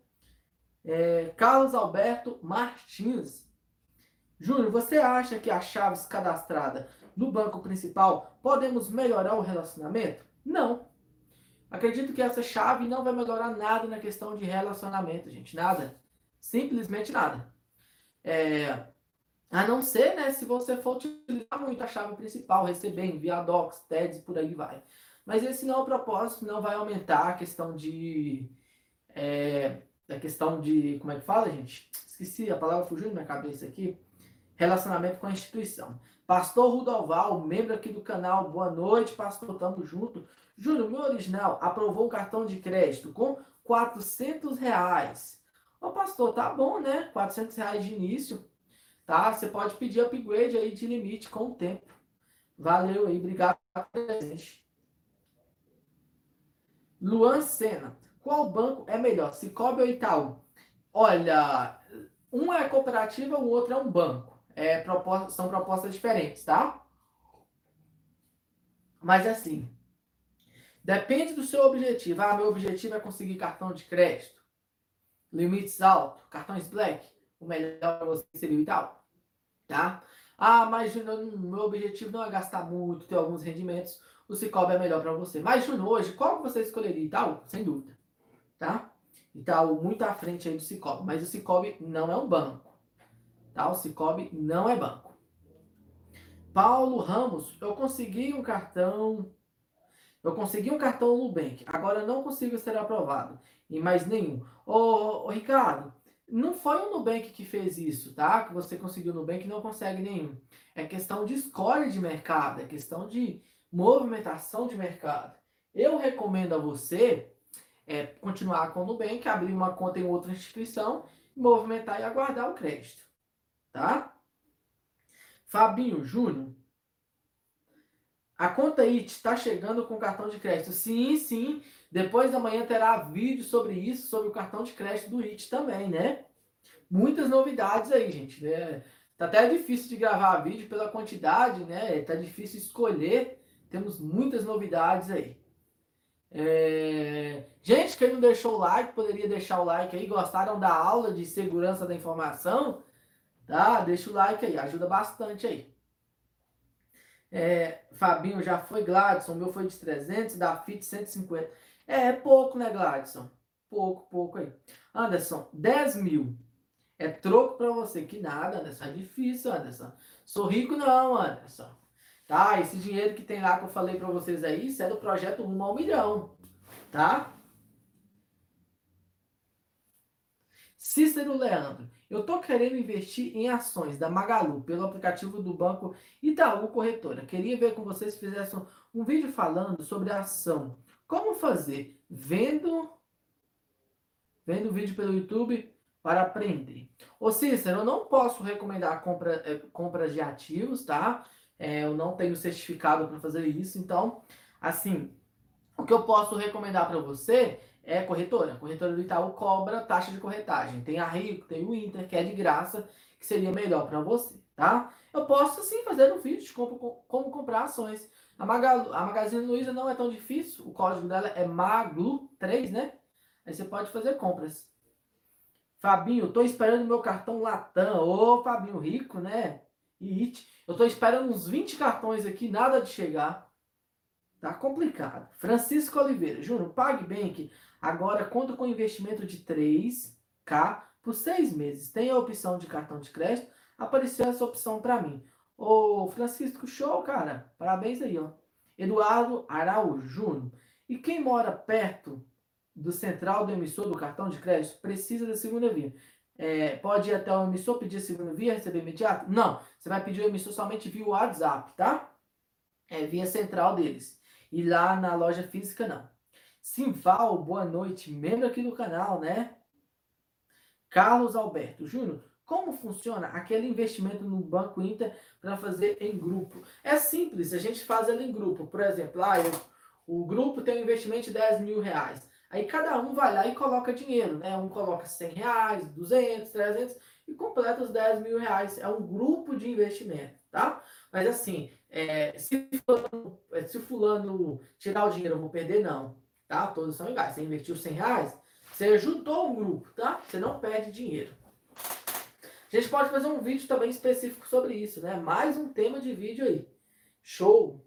É, Carlos Alberto Martins. Júnior, você acha que as chaves cadastradas no banco principal podemos melhorar o relacionamento? Não. Acredito que essa chave não vai melhorar nada na questão de relacionamento, gente. Nada. Simplesmente nada. É, a não ser, né, se você for utilizar muito a chave principal, receber, enviar docs, TEDs, por aí vai. Mas esse não é o propósito, não vai aumentar a questão de. É, a questão de. Como é que fala, gente? Esqueci, a palavra fugiu da minha cabeça aqui. Relacionamento com a instituição. Pastor Rudoval, membro aqui do canal, boa noite, pastor, tamo junto. Júnior, meu original aprovou um cartão de crédito com 400 reais. Ô pastor, tá bom, né? 400 reais de início tá? Você pode pedir upgrade aí de limite com o tempo. Valeu aí, obrigado presente. Luan Sena, qual banco é melhor, Cicobi ou Itaú? Olha, um é cooperativa, o outro é um banco. É, proposta, são propostas diferentes, tá? Mas assim, depende do seu objetivo. Ah, meu objetivo é conseguir cartão de crédito, limites altos, cartões black o melhor para você seria o Itaú, tá? Ah, mas Júnior, meu objetivo não é gastar muito, ter alguns rendimentos. O Cicobi é melhor para você. Mas Júnior, hoje, qual você escolheria? Itaú, sem dúvida. Tá? Itaú muito à frente aí do Cicobi. Mas o Cicobi não é um banco. Tá? O Cicobi não é banco. Paulo Ramos, eu consegui um cartão. Eu consegui um cartão Nubank. Agora não consigo ser aprovado em mais nenhum. Ô, ô, Ricardo, não foi o Nubank que fez isso, tá? Que você conseguiu o Nubank e não consegue nenhum. É questão de escolha de mercado, é questão de movimentação de mercado. Eu recomendo a você é, continuar com o Nubank, abrir uma conta em outra instituição, movimentar e aguardar o crédito, tá? Fabinho Júnior, a conta IT está chegando com cartão de crédito. Sim, sim. Depois da manhã terá vídeo sobre isso, sobre o cartão de crédito do IT também, né? Muitas novidades aí, gente. Né? Tá até difícil de gravar vídeo pela quantidade, né? Tá difícil escolher. Temos muitas novidades aí. É... Gente, quem não deixou o like, poderia deixar o like aí. Gostaram da aula de segurança da informação? Tá? Deixa o like aí, ajuda bastante aí. É, Fabinho já foi, Gladson, meu foi de 300, da FIT 150. É, é pouco, né, Gladson? Pouco, pouco aí. Anderson, 10 mil. É troco para você. Que nada, Anderson. É difícil, Anderson. Sou rico não, Anderson. Tá? Esse dinheiro que tem lá que eu falei para vocês aí, isso é do projeto rumo ao milhão. Tá? Cícero Leandro. Eu estou querendo investir em ações da Magalu pelo aplicativo do banco Itaú Corretora. Queria ver com vocês se fizessem um vídeo falando sobre a ação. Como fazer? Vendo vendo vídeo pelo YouTube para aprender. Ô Cícero, eu não posso recomendar compra, é, compras de ativos, tá? É, eu não tenho certificado para fazer isso. Então, assim, o que eu posso recomendar para você é corretora. A corretora do Itaú cobra taxa de corretagem. Tem a Rico, tem o Inter, que é de graça, que seria melhor para você, tá? Eu posso sim fazer um vídeo de como, como comprar ações. A, Magalu, a Magazine Luiza não é tão difícil, o código dela é MAGLU3, né? Aí você pode fazer compras. Fabinho, tô esperando meu cartão Latam. Ô, Fabinho, rico, né? E it. Eu tô esperando uns 20 cartões aqui, nada de chegar. Tá complicado. Francisco Oliveira, Júnior, PagBank agora conta com investimento de 3K por seis meses. Tem a opção de cartão de crédito. Apareceu essa opção para mim. Ô, Francisco, show, cara. Parabéns aí, ó. Eduardo Araújo Júnior. E quem mora perto do central do emissor do cartão de crédito precisa da segunda via. É, pode ir até o emissor pedir a segunda via, receber imediato? Não. Você vai pedir o emissor somente via WhatsApp, tá? É via central deles. E lá na loja física, não. Simval, boa noite. Membro aqui do canal, né? Carlos Alberto Júnior, como funciona aquele investimento no Banco Inter para fazer em grupo? É simples, a gente faz ele em grupo. Por exemplo, lá eu, o grupo tem um investimento de 10 mil reais. Aí cada um vai lá e coloca dinheiro, né? Um coloca 100 reais, 200, 300 e completa os 10 mil reais. É um grupo de investimento, tá? Mas assim, é, se, fulano, se fulano tirar o dinheiro, eu vou perder? Não tá? Todos são iguais. Você investiu 100 reais, você ajudou um grupo, tá? Você não perde dinheiro. A gente pode fazer um vídeo também específico sobre isso, né? Mais um tema de vídeo aí. Show!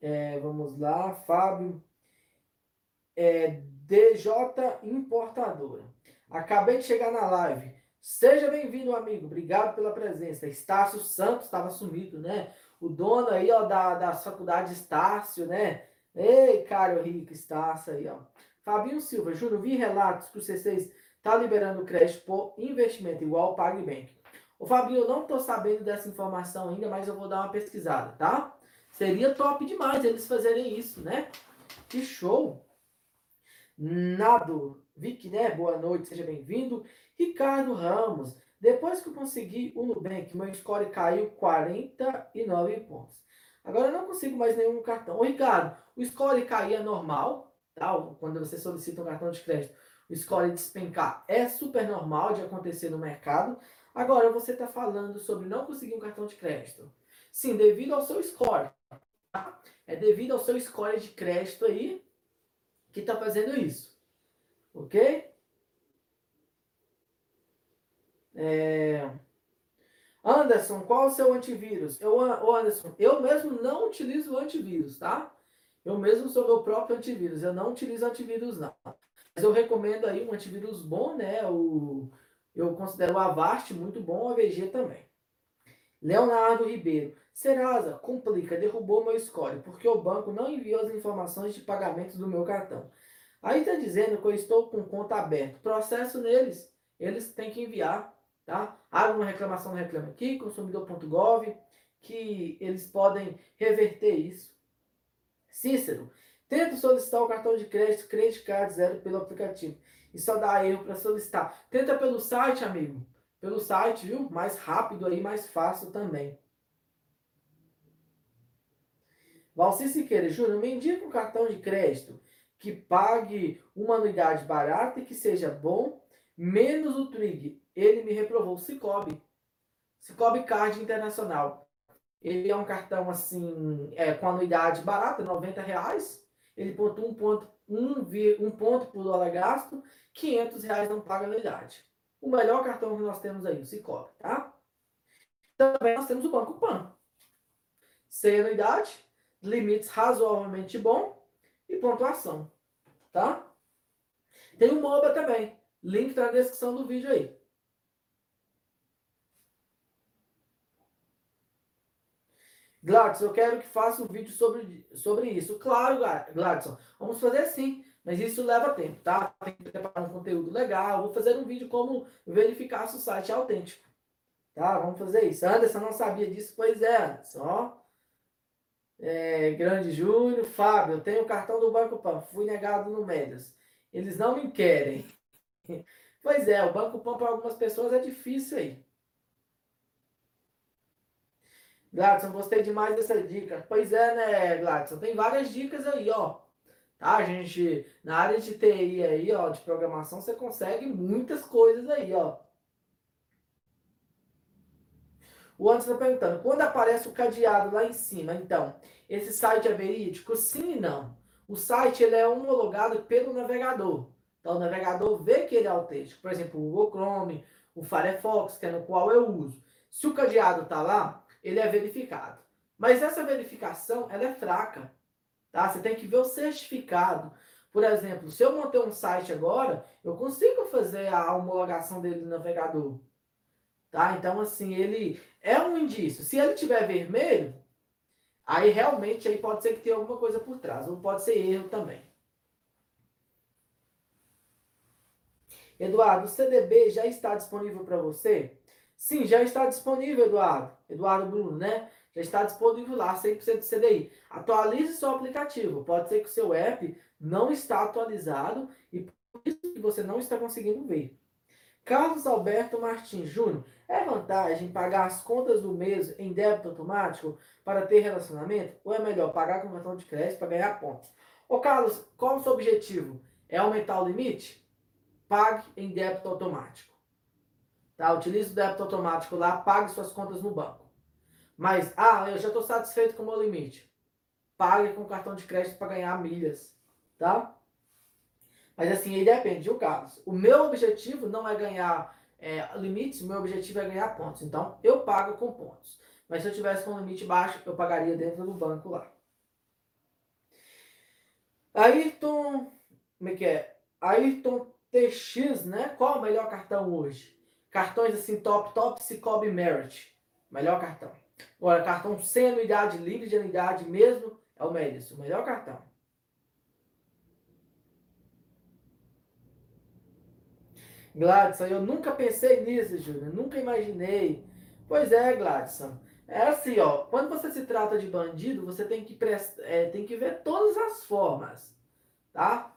É, vamos lá, Fábio. É, DJ Importadora. Acabei de chegar na live. Seja bem-vindo, amigo. Obrigado pela presença. Estácio Santos estava sumido, né? O dono aí, ó, da, da faculdade Estácio, né? Ei, cara, o rico Estácio aí, ó. Fabinho Silva, Júnior, vi relatos que o C6 tá liberando crédito por investimento igual o PagBank. Ô, Fabinho, eu não tô sabendo dessa informação ainda, mas eu vou dar uma pesquisada, tá? Seria top demais eles fazerem isso, né? Que show! Nado, Vic, né? Boa noite, seja bem-vindo. Ricardo Ramos, depois que eu consegui o Nubank, meu score caiu 49 pontos. Agora eu não consigo mais nenhum cartão. Ô, Ricardo, o score cair é normal, tá? Quando você solicita um cartão de crédito, o score despencar é super normal de acontecer no mercado. Agora você está falando sobre não conseguir um cartão de crédito. Sim, devido ao seu score. Tá? É devido ao seu score de crédito aí que está fazendo isso. Ok? É... Anderson, qual o seu antivírus? Eu, Anderson, eu mesmo não utilizo antivírus, tá? Eu mesmo sou meu próprio antivírus. Eu não utilizo antivírus, não. Mas eu recomendo aí um antivírus bom, né? O, eu considero o Avast muito bom, o AVG também. Leonardo Ribeiro. Serasa, complica, derrubou meu score, porque o banco não enviou as informações de pagamento do meu cartão. Aí está dizendo que eu estou com conta aberta. Processo neles, eles têm que enviar, tá? Abre uma reclamação no Reclame Aqui, consumidor.gov, que eles podem reverter isso. Cícero, tenta solicitar o cartão de crédito Credit Card Zero pelo aplicativo. E só dá erro para solicitar. Tenta pelo site, amigo. Pelo site, viu? Mais rápido aí, mais fácil também. Valci Siqueira, Júnior, me indica um cartão de crédito que pague uma anuidade barata e que seja bom, menos o Trig. Ele me reprovou. Cicobi. Cicobi Card Internacional. Ele é um cartão assim, é, com anuidade barata, 90 reais. Ele pontua um ponto, um, um ponto por dólar gasto, 500 reais não paga anuidade. O melhor cartão que nós temos aí, o Cicobi, tá? Também nós temos o Banco Pan. Sem anuidade, limites razoavelmente bom e pontuação, tá? Tem o MOBA também. Link tá na descrição do vídeo aí. Gladson, eu quero que faça um vídeo sobre, sobre isso. Claro, Gladson, vamos fazer sim, mas isso leva tempo, tá? Tem que preparar um conteúdo legal. Vou fazer um vídeo como verificar se o site é autêntico. Tá? Vamos fazer isso. Anderson não sabia disso, pois é, Anderson. Ó. É, Grande Júnior, Fábio, eu tenho o cartão do Banco Pan, fui negado no Médios. Eles não me querem. *laughs* Pois é, o Banco Pan para algumas pessoas é difícil aí. Gladson, gostei demais dessa dica. Pois é, né, Gladson? Tem várias dicas aí, ó. Tá, gente? Na área de TI aí, ó, de programação, você consegue muitas coisas aí, ó. O Anderson está perguntando, quando aparece o cadeado lá em cima, então, esse site é verídico? Sim e não. O site ele é homologado pelo navegador. Então, o navegador vê que ele é autêntico. Por exemplo, o Google Chrome, o Firefox, que é no qual eu uso. Se o cadeado está lá, ele é verificado. Mas essa verificação, ela é fraca. Tá? Você tem que ver o certificado. Por exemplo, se eu montei um site agora, eu consigo fazer a homologação dele no navegador. Tá? Então, assim, ele é um indício. Se ele tiver vermelho, aí realmente aí pode ser que tenha alguma coisa por trás, ou pode ser erro também. Eduardo, o CDB já está disponível para você? Sim, já está disponível, Eduardo. Eduardo Bruno, né? Já está disponível lá, 100% de CDI. Atualize seu aplicativo. Pode ser que o seu app não está atualizado e por isso que você não está conseguindo ver. Carlos Alberto Martins Júnior, é vantagem pagar as contas do mês em débito automático para ter relacionamento? Ou é melhor pagar com cartão de crédito para ganhar pontos? Ô Carlos, qual o seu objetivo? É aumentar o limite? Pague em débito automático. Tá? Utilize o débito automático lá, pague suas contas no banco. Mas, ah, eu já estou satisfeito com o meu limite. Pague com cartão de crédito para ganhar milhas. Tá? Mas assim, aí depende, viu, Carlos? O meu objetivo não é ganhar é, limites, o meu objetivo é ganhar pontos. Então, eu pago com pontos. Mas se eu tivesse com um limite baixo, eu pagaria dentro do banco lá. Ayrton, como é que é? Ayrton TX, né? Qual o melhor cartão hoje? Cartões assim, top, top, Cicobi Merit. Melhor cartão. Agora, cartão sem anuidade, livre de anuidade mesmo, é o Medis, o melhor cartão. Gladson, eu nunca pensei nisso, Júnior. Nunca imaginei. Pois é, Gladson. É assim, ó. Quando você se trata de bandido, você tem que, prest... É, tem que ver todas as formas. Tá?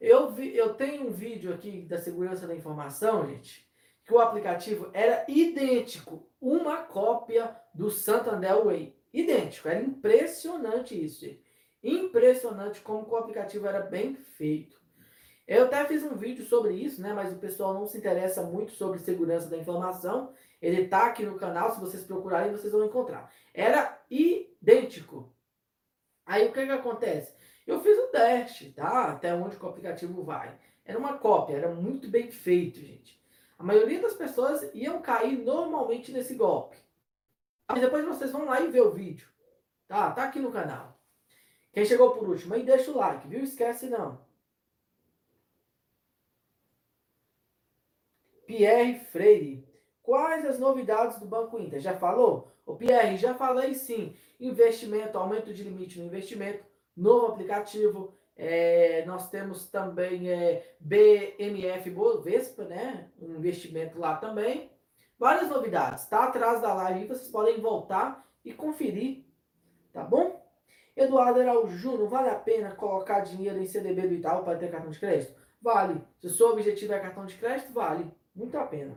Eu, vi, eu tenho um vídeo aqui da segurança da informação, gente, que o aplicativo era idêntico, uma cópia do Santander Way. Idêntico. Era impressionante isso, gente. Impressionante como o aplicativo era bem feito. Eu até fiz um vídeo sobre isso, né? Mas o pessoal não se interessa muito sobre segurança da informação. Ele tá aqui no canal, se vocês procurarem, vocês vão encontrar. Era idêntico. Aí o que que acontece? Eu fiz o teste, tá? Até onde o aplicativo vai. Era uma cópia, era muito bem feito, gente. A maioria das pessoas iam cair normalmente nesse golpe. Mas depois vocês vão lá e ver o vídeo. Tá? Tá aqui no canal. Quem chegou por último aí, deixa o like, viu? Esquece não. Pierre Freire. Quais as novidades do Banco Inter? Já falou? O Pierre, já falei sim. Investimento, aumento de limite no investimento, novo aplicativo. É, nós temos também é, BMF Bovespa, né? Um investimento lá também. Várias novidades. Está atrás da live, vocês podem voltar e conferir, tá bom? Eduardo Araújo Júnior, vale a pena colocar dinheiro em CDB do Itaú para ter cartão de crédito? Vale. Se o seu objetivo é cartão de crédito, vale. Muito a pena.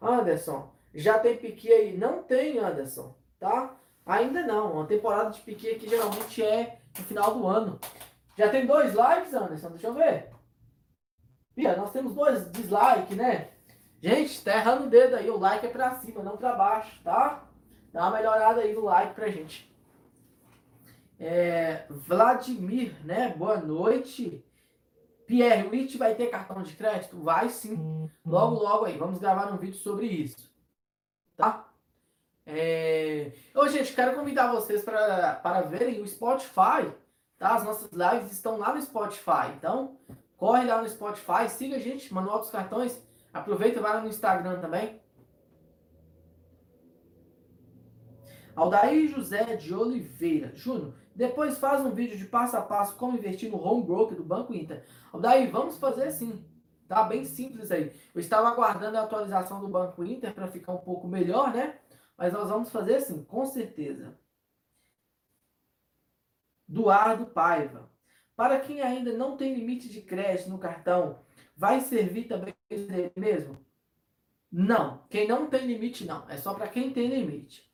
Anderson, já tem pique aí? Não tem, Anderson, tá? Ainda não. A temporada de pique aqui geralmente é no final do ano. Já tem dois likes, Anderson? Deixa eu ver. Pia, nós temos dois dislikes, né? Gente, tá errando o dedo aí. O like é pra cima, não pra baixo, tá? Dá uma melhorada aí no like pra gente. É, Vladimir, né? Boa noite. Pierre, o IT vai ter cartão de crédito? Vai sim. Uhum. Logo, logo aí. Vamos gravar um vídeo sobre isso. Tá? É... Ô, gente, quero convidar vocês para, verem o Spotify. Tá? As nossas lives estão lá no Spotify. Então, corre lá no Spotify, siga a gente, Manual dos Cartões. Aproveita e vai lá no Instagram também. Aldair José de Oliveira. Júnior, depois faz um vídeo de passo a passo como investir no home broker do Banco Inter. Daí, vamos fazer sim. Tá bem simples aí. Eu estava aguardando a atualização do Banco Inter para ficar um pouco melhor, né? Mas nós vamos fazer sim, com certeza. Duardo Paiva. Para quem ainda não tem limite de crédito no cartão, vai servir também mesmo? Não. Quem não tem limite, não. É só para quem tem limite.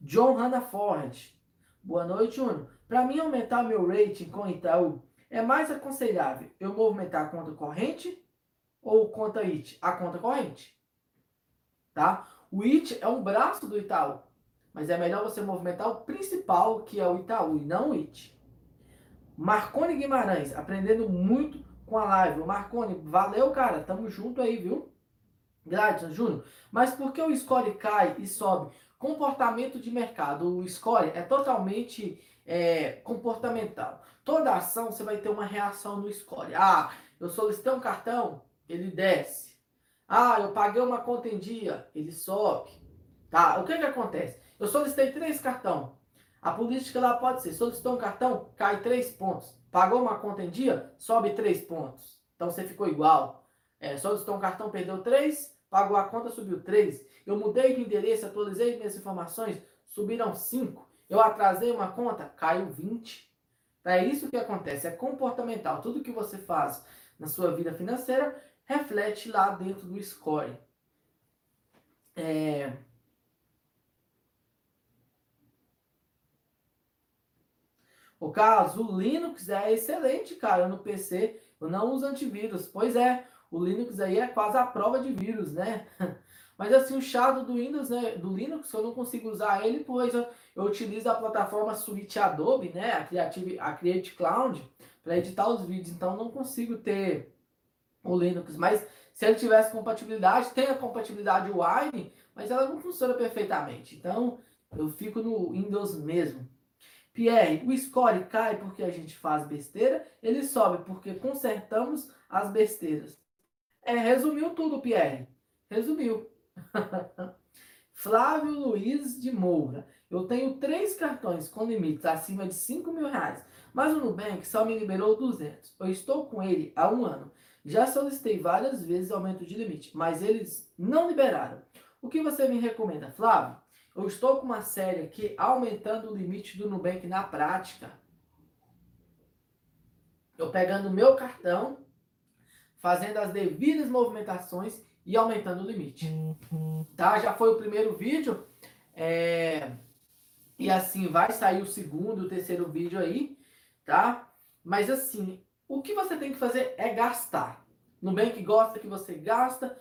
John Ford. Boa noite, Júnior. Para mim aumentar meu rating com Itaú, é mais aconselhável eu movimentar a conta corrente ou conta IT? A conta corrente. Tá? O IT é um braço do Itaú, mas é melhor você movimentar o principal, que é o Itaú, e não o IT. Marcone Guimarães, aprendendo muito com a live. O Marcone, valeu, cara. Tamo junto aí, viu? Gladson Júnior. Mas por que o score cai e sobe? Comportamento de mercado. O score é totalmente é, comportamental. Toda ação você vai ter uma reação no score. Ah, eu solicitei um cartão, ele desce. Ah, eu paguei uma conta em dia, ele sobe. Tá? O que que acontece? Eu solicitei três cartão. A política lá pode ser, solicitou um cartão, cai três pontos. Pagou uma conta em dia, sobe três pontos. Então você ficou igual. É, solicitou um cartão, perdeu três, pagou a conta, subiu três. Eu mudei de endereço, atualizei minhas informações, subiram 5. Eu atrasei uma conta, caiu 20. É isso que acontece, é comportamental. Tudo que você faz na sua vida financeira reflete lá dentro do score. É... O caso, o Linux é excelente, cara, no PC. Eu não uso antivírus. Pois é, o Linux aí é quase a prova de vírus, né? *laughs* Mas assim, o Shadow do Windows, né, do Linux, eu não consigo usar ele, pois eu, eu utilizo a plataforma Suite Adobe, né, a Creative, a Create Cloud, para editar os vídeos. Então não consigo ter o Linux. Mas se ele tivesse compatibilidade, tem a compatibilidade Wine, mas ela não funciona perfeitamente. Então eu fico no Windows mesmo. Pierre, o score cai porque a gente faz besteira, ele sobe porque consertamos as besteiras. É, resumiu tudo, Pierre. Resumiu. *laughs* Flávio Luiz de Moura. Eu tenho três cartões com limites acima de 5 mil reais, mas o Nubank só me liberou 200. Eu estou com ele há um ano. Já solicitei várias vezes aumento de limite, mas eles não liberaram. O que você me recomenda, Flávio? Eu estou com uma série aqui aumentando o limite do Nubank na prática. Eu pegando meu cartão, fazendo as devidas movimentações e aumentando o limite. Tá? Já foi o primeiro vídeo. É... E assim, vai sair o segundo, o terceiro vídeo aí, tá? Mas assim, o que você tem que fazer é gastar. Nubank gosta que você gasta,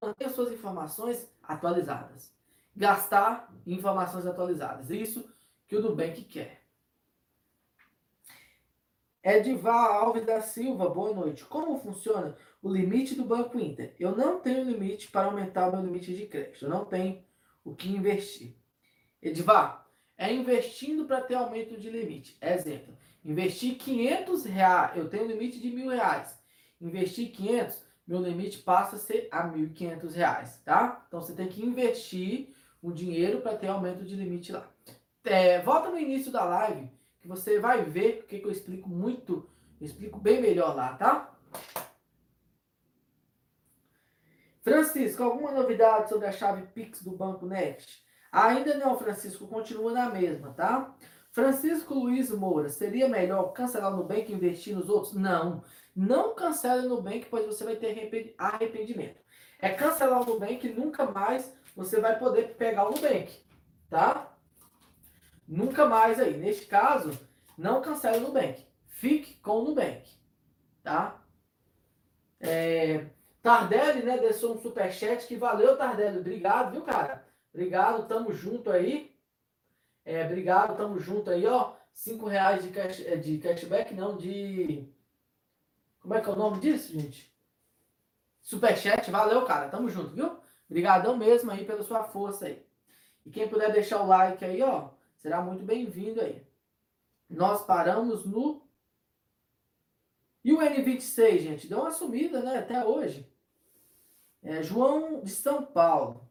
mantenha suas informações atualizadas. Gastar informações atualizadas. Isso que o Nubank quer. Edivar Alves da Silva, boa noite. Como funciona o limite do Banco Inter? Eu não tenho limite para aumentar o meu limite de crédito. Eu não tenho o que investir. Edivar, é investindo para ter aumento de limite. Exemplo, investir 500 reais, eu tenho limite de mil reais. Investir 500, meu limite passa a ser a 1.500 reais, tá? Então você tem que investir o dinheiro para ter aumento de limite lá. É, volta no início da live que você vai ver o que eu explico muito, eu explico bem melhor lá, tá? Francisco, alguma novidade sobre a chave Pix do Banco Next? Ainda não, Francisco, continua na mesma, tá? Francisco Luiz Moura, seria melhor cancelar no Nubank e investir nos outros? Não, não cancele no Nubank, pois você vai ter arrependimento. É cancelar o Nubank e nunca mais você vai poder pegar o Nubank, tá? Nunca mais aí. Neste caso, não cancele o Nubank. Fique com o Nubank. Tá? É, Tardelli, né, deixou um superchat que valeu, Tardelli. Obrigado, viu, cara? Obrigado, tamo junto aí. É, obrigado, tamo junto aí, ó. Cinco reais de, cash, é, de cashback, não, de... Como é que é o nome disso, gente? Superchat, valeu, cara. Tamo junto, viu? Obrigadão mesmo aí pela sua força aí. E quem puder deixar o like aí, ó, será muito bem-vindo aí. Nós paramos no. E o N26, gente? Deu uma sumida, né? Até hoje. É, João de São Paulo.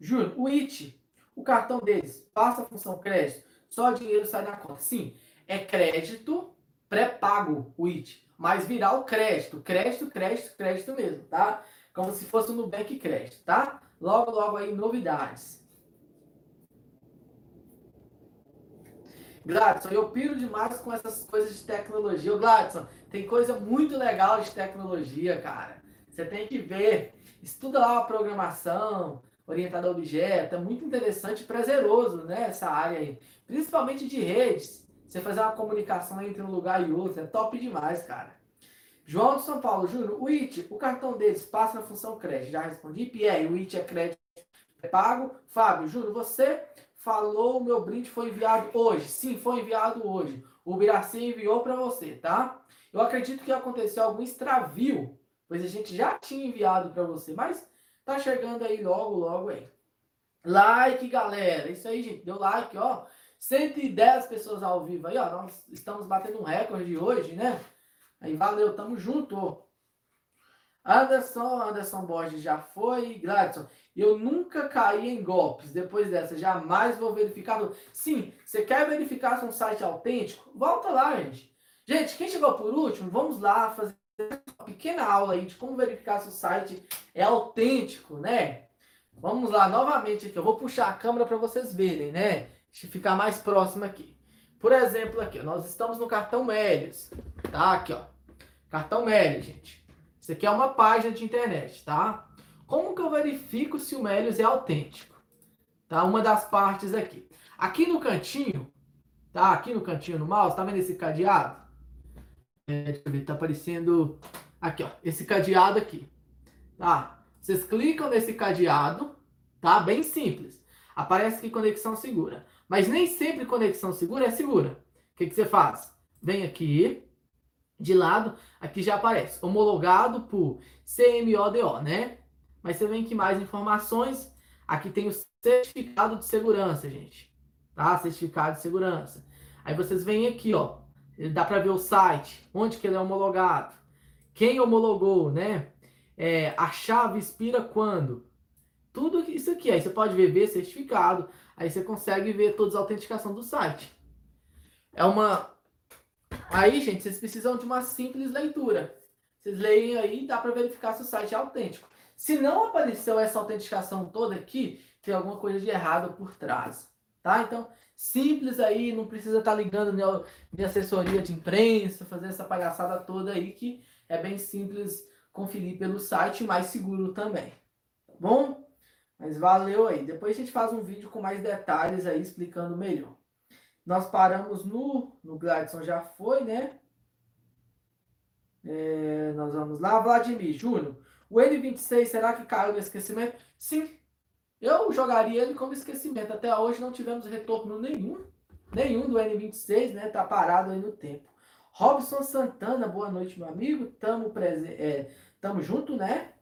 Júnior, o IT, o cartão deles, passa a função crédito, só dinheiro sai da conta. Sim, é crédito pré-pago o IT, mas virar o crédito, crédito, crédito, crédito mesmo, tá? Como se fosse no Nubank Crédito, tá? Logo, logo aí, novidades. Gladson, eu piro demais com essas coisas de tecnologia. Ô, Gladson, tem coisa muito legal de tecnologia, cara. Você tem que ver. Estuda lá a programação, orientada a objeto. É muito interessante e prazeroso, né? Essa área aí. Principalmente de redes. Você fazer uma comunicação entre um lugar e outro. É top demais, cara. João de São Paulo, Júnior, o IT, o cartão deles passa na função crédito. Já respondi. Pierre, o IT é crédito é pago. Fábio, Júnior, você falou, meu brinde foi enviado hoje. Sim, foi enviado hoje. O Biraci enviou para você, tá? Eu acredito que aconteceu algum extravio, pois a gente já tinha enviado para você, mas tá chegando aí logo, logo aí. Like, galera. Isso aí, gente. Deu like, ó. 110 pessoas ao vivo aí, ó. Nós estamos batendo um recorde hoje, né? Aí, valeu, tamo junto. Anderson, Anderson Borges já foi. Gladson, eu nunca caí em golpes. Depois dessa, jamais vou verificar. Sim, você quer verificar se um site é autêntico? Volta lá, gente. Gente, quem chegou por último, vamos lá fazer uma pequena aula aí de como verificar se o site é autêntico, né? Vamos lá, novamente aqui. Eu vou puxar a câmera para vocês verem, né? Deixa eu ficar mais próximo aqui. Por exemplo, aqui, nós estamos no cartão Médios. Tá? Aqui, ó. Cartão Médio, gente. Isso aqui é uma página de internet, tá? Como que eu verifico se o Melios é autêntico? Tá? Uma das partes aqui. Aqui no cantinho, tá? Aqui no cantinho no mouse, tá vendo esse cadeado? Deixa eu ver, tá aparecendo aqui, ó, esse cadeado aqui. Tá? Vocês clicam nesse cadeado, tá? Bem simples. Aparece aqui conexão segura. Mas nem sempre conexão segura é segura. O que, que você faz? Vem aqui, de lado, aqui já aparece homologado por CMODO, né? Mas você vem aqui mais informações. Aqui tem o certificado de segurança, gente. Tá? Certificado de segurança. Aí vocês vêm aqui, ó. Dá para ver o site, onde que ele é homologado, quem homologou, né? É, a chave expira quando. Tudo isso aqui. Aí você pode ver, ver certificado. Aí você consegue ver todas as autenticações do site. É uma. Aí, gente, vocês precisam de uma simples leitura. Vocês leem aí, dá para verificar se o site é autêntico. Se não apareceu essa autenticação toda aqui, tem alguma coisa de errado por trás, tá? Então, simples aí, não precisa estar tá ligando minha assessoria de imprensa, fazer essa palhaçada toda aí, que é bem simples conferir pelo site, mais seguro também, tá bom? Mas valeu aí. Depois a gente faz um vídeo com mais detalhes aí, explicando melhor. Nós paramos no, no Gladson, já foi, né? É, nós vamos lá. Vladimir Júnior, o N26, será que caiu no esquecimento? Sim. Eu jogaria ele como esquecimento. Até hoje não tivemos retorno nenhum. Nenhum do N26, né? Tá parado aí no tempo. Robson Santana, boa noite, meu amigo. Tamo, prese... É, tamo junto, né?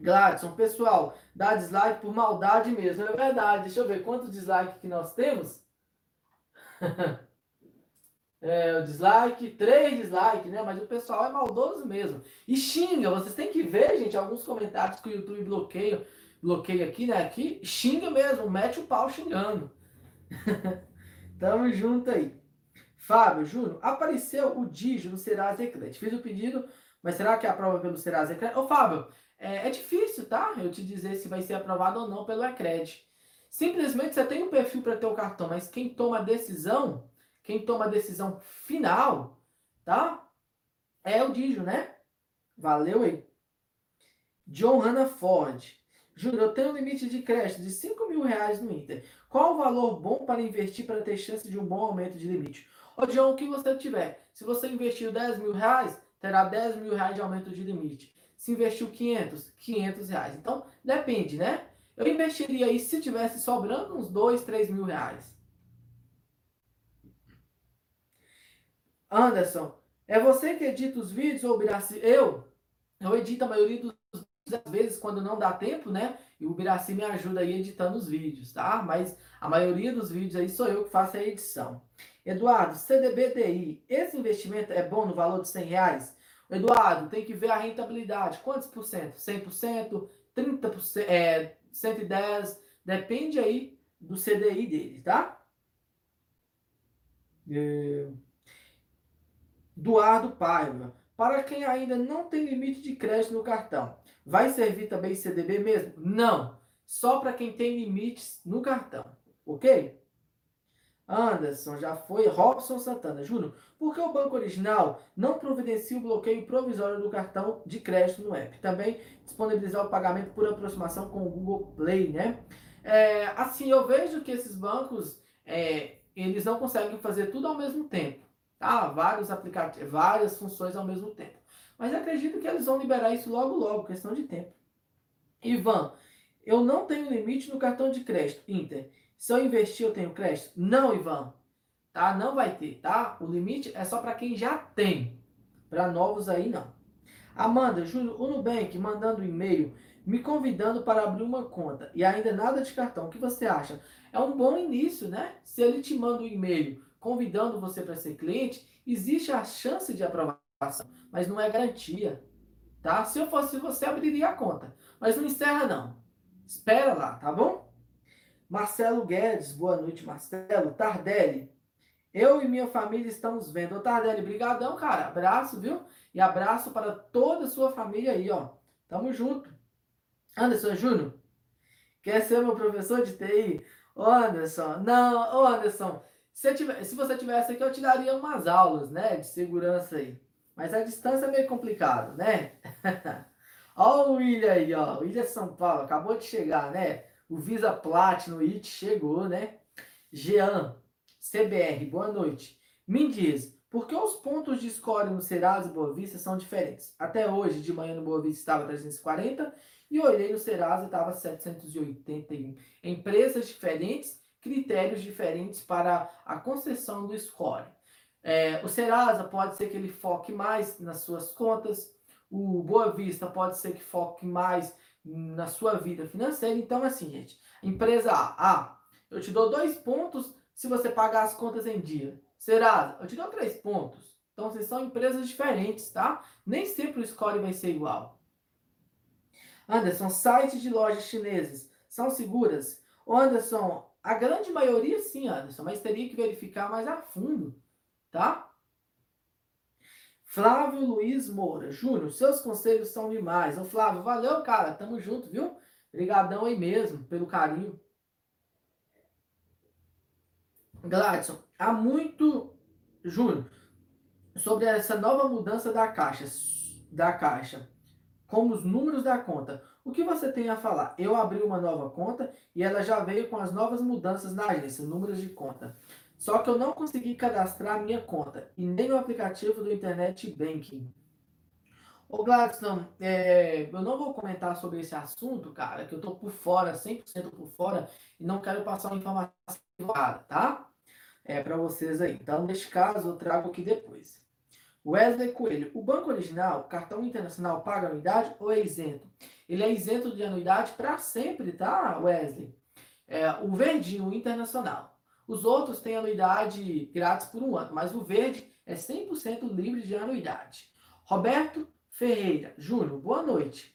Gladson, pessoal, dá dislike por maldade mesmo. É verdade. Deixa eu ver quantos dislikes que nós temos. *laughs* é, o dislike, três dislikes, né? Mas o pessoal é maldoso mesmo. E xinga, vocês têm que ver, gente, alguns comentários que o YouTube bloqueia, bloqueia aqui, né? Aqui, xinga mesmo, mete o pau xingando. *laughs* Tamo junto aí. Fábio, Júnior, apareceu o Digio no Serasa Eclet. Fiz o pedido, mas será que é a prova pelo Serasa Eclet? Ô, Fábio, é, é, difícil, tá? Eu te dizer se vai ser aprovado ou não pelo Ecred. Simplesmente você tem um perfil para ter o cartão, mas quem toma a decisão, quem toma a decisão final, tá? É o Digio, né? Valeu aí. John Hanna Ford. Juro, eu tenho um limite de crédito de 5 mil reais no Inter. Qual o valor bom para investir para ter chance de um bom aumento de limite? Ô, John, o que você tiver? Se você investiu 10 mil reais, terá 10 mil reais de aumento de limite. Se investiu 500, 500 reais. Então, depende, né? Eu investiria aí, se tivesse sobrando, uns 2, 3 mil reais. Anderson, é você que edita os vídeos ou Biraci? Eu? Eu edito a maioria dos às vezes quando não dá tempo, né? E o Biraci me ajuda aí editando os vídeos, tá? Mas a maioria dos vídeos aí sou eu que faço a edição. Eduardo, CDBDI, esse investimento é bom no valor de 100 reais? Eduardo, tem que ver a rentabilidade. Quantos por cento? 100%, 30%, é, 110%, depende aí do CDI dele, tá? É... Eduardo Paiva, para quem ainda não tem limite de crédito no cartão, vai servir também CDB mesmo? Não, só para quem tem limites no cartão, ok? Anderson, já foi. Robson Santana. Júnior, por que o banco original não providencia o bloqueio provisório do cartão de crédito no app? Também disponibilizar o pagamento por aproximação com o Google Play, né? É, assim, eu vejo que esses bancos, é, eles não conseguem fazer tudo ao mesmo tempo. Tá? Vários aplicativos, várias funções ao mesmo tempo. Mas acredito que eles vão liberar isso logo, logo, questão de tempo. Ivan, eu não tenho limite no cartão de crédito, Inter. Se eu investir, eu tenho crédito? Não, Ivan. Tá? Não vai ter, tá? O limite é só para quem já tem. Para novos aí, não. Amanda, Júlio, o Nubank mandando e-mail me convidando para abrir uma conta e ainda nada de cartão. O que você acha? É um bom início, né? Se ele te manda um e-mail convidando você para ser cliente, existe a chance de aprovação, mas não é garantia, tá? Se eu fosse você, abriria a conta, mas não encerra não. Espera lá, tá bom? Marcelo Guedes, boa noite, Marcelo. Tardelli, eu e minha família estamos vendo. Ô, Tardelli, brigadão, cara. Abraço, viu? E abraço para toda a sua família aí, ó. Tamo junto. Anderson Júnior, quer ser meu professor de TI? Ô, Anderson, não, ô, Anderson, se, tiver, se você tivesse aqui, eu te daria umas aulas, né, de segurança aí. Mas a distância é meio complicado, né? *laughs* ó o William aí, ó. O William São Paulo, acabou de chegar, né? O Visa Platinum IT chegou, né? Jean, CBR, boa noite. Me diz, por que os pontos de score no Serasa e Boa Vista são diferentes? Até hoje, de manhã no Boa Vista estava 340 e olhei no Serasa estava 781. Empresas diferentes critérios diferentes para a concessão do score. É, o Serasa pode ser que ele foque mais nas suas contas, o Boa Vista pode ser que foque mais na sua vida financeira. Então, assim, gente, empresa A, eu te dou dois pontos se você pagar as contas em dia. Serasa, eu te dou três pontos. Então, vocês são empresas diferentes, tá? Nem sempre o score vai ser igual. Anderson, sites de lojas chineses são seguras? Anderson, a grande maioria sim, Anderson, mas teria que verificar mais a fundo, tá? Flávio Luiz Moura, Júnior, seus conselhos são demais. Ô Flávio, valeu, cara, tamo junto, viu? Obrigadão aí mesmo, pelo carinho. Gladson, há muito, Júnior, sobre essa nova mudança da caixa, da caixa, como os números da conta. O que você tem a falar? Eu abri uma nova conta e ela já veio com as novas mudanças na agência, números de conta. Só que eu não consegui cadastrar minha conta e nem o aplicativo do Internet Banking. Ô Gladstone, é, eu não vou comentar sobre esse assunto, cara, que eu tô por fora, 100% por fora, e não quero passar uma informação errada, tá? é, para vocês aí. Então, neste caso, eu trago aqui depois. Wesley Coelho. O banco original, cartão internacional, paga anuidade ou é isento? Ele é isento de anuidade para sempre, tá, Wesley? É, o verdinho, o internacional. Os outros têm anuidade grátis por um ano, mas o verde é 100% livre de anuidade. Roberto Ferreira. Júnior, boa noite.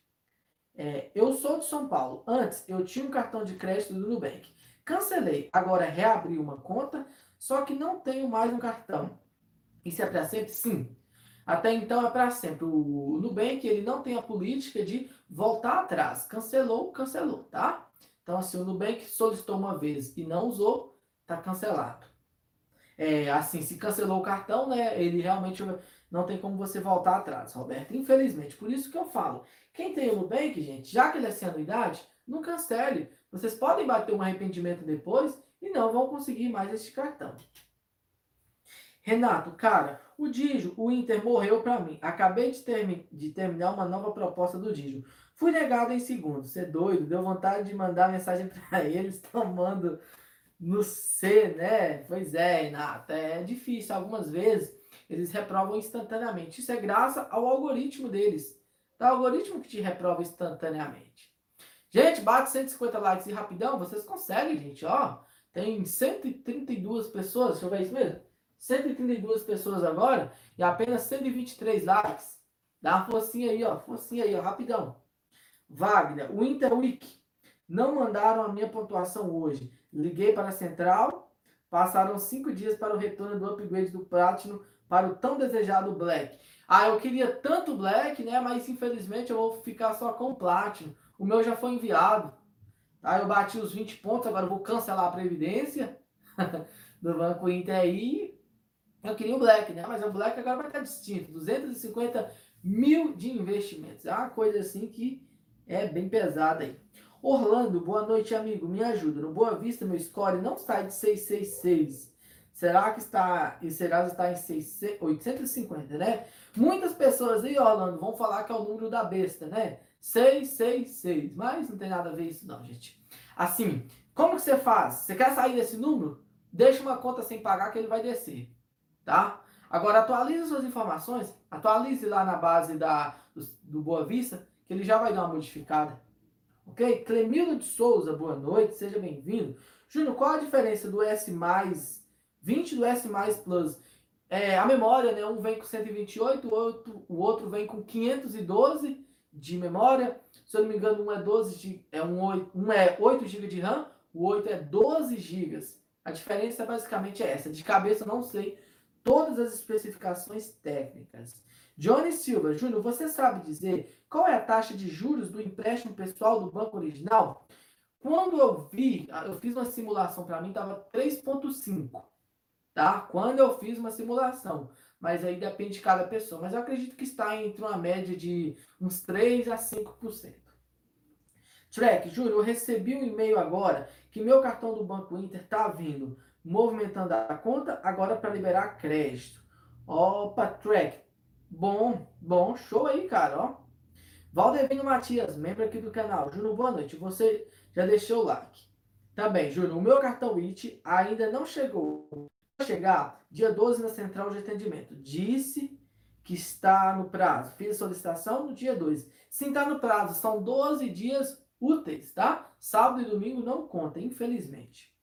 É, eu sou de São Paulo. Antes, eu tinha um cartão de crédito do Nubank. Cancelei. Agora reabri uma conta, só que não tenho mais um cartão. Isso é para sempre? Sim. Até então é para sempre. O Nubank ele não tem a política de voltar atrás. Cancelou, cancelou, tá? Então, assim, o Nubank solicitou uma vez e não usou, tá cancelado. É, assim, se cancelou o cartão, né? Ele realmente não tem como você voltar atrás, Roberto. Infelizmente. Por isso que eu falo. Quem tem o Nubank, gente, já que ele é sem anuidade, não cancele. Vocês podem bater um arrependimento depois e não vão conseguir mais este cartão. Renato, cara, o Digio, o Inter morreu para mim. Acabei de, termi de, terminar uma nova proposta do Digio. Fui negado em segundos. Você é doido? Deu vontade de mandar mensagem *laughs* para eles tomando no C, né? Pois é, Renato. É difícil. Algumas vezes eles reprovam instantaneamente. Isso é graças ao algoritmo deles. É o algoritmo que te reprova instantaneamente. Gente, bate 150 likes e rapidão. Vocês conseguem, gente. Ó, tem 132 pessoas. Deixa eu ver isso mesmo. 132 pessoas agora e apenas 123 likes. Dá uma forcinha aí, ó. Forcinha aí, ó. Rapidão. Wagner, o Interweek. Não mandaram a minha pontuação hoje. Liguei para a central. Passaram cinco dias para o retorno do upgrade do Platinum para o tão desejado Black. Ah, eu queria tanto Black, né? Mas infelizmente eu vou ficar só com o Platinum. O meu já foi enviado. Tá? Eu bati os 20 pontos, agora vou cancelar a previdência *laughs* do Banco Inter aí eu queria o Black, né? Mas o Black agora vai estar distinto. 250 mil de investimentos. É uma coisa assim que é bem pesada aí. Orlando, boa noite, amigo. Me ajuda. No Boa Vista, meu score não sai de 666. Será que está. E será que está em 6, 850, né? Muitas pessoas aí, Orlando, vão falar que é o número da besta, né? 666. Mas não tem nada a ver isso, não, gente. Assim, como que você faz? Você quer sair desse número? Deixa uma conta sem pagar que ele vai descer tá? Agora atualize suas informações, atualize lá na base da, do, do Boa Vista, que ele já vai dar uma modificada. Ok? Clemildo de Souza, boa noite, seja bem-vindo. Júnior, qual a diferença do S mais 20 do S mais Plus? É, a memória, né? Um vem com 128, o outro, o outro vem com 512 de memória. Se eu não me engano, um é 12 de, é um, 8, um é 8 GB de RAM, o outro é 12 GB. A diferença basicamente é essa. De cabeça não sei todas as especificações técnicas. Johnny Silva, Júnior, você sabe dizer qual é a taxa de juros do empréstimo pessoal do banco original? Quando eu vi, eu fiz uma simulação para mim, estava 3,5, tá? Quando eu fiz uma simulação, mas aí depende de cada pessoa. Mas eu acredito que está entre uma média de uns 3 a 5%. Track, Júnior, eu recebi um e-mail agora que meu cartão do Banco Inter está vindo movimentando a conta, agora para liberar crédito. Opa, track. Bom, bom, show aí, cara, ó. Valdevino Matias, membro aqui do canal. Júnior, boa noite. Você já deixou o like. Tá bem, Júnior, o meu cartão IT ainda não chegou. Vai chegar dia 12 na central de atendimento. Disse que está no prazo. Fiz a solicitação no dia 2. Sim, está no prazo. São 12 dias úteis, tá? Sábado e domingo não conta, infelizmente.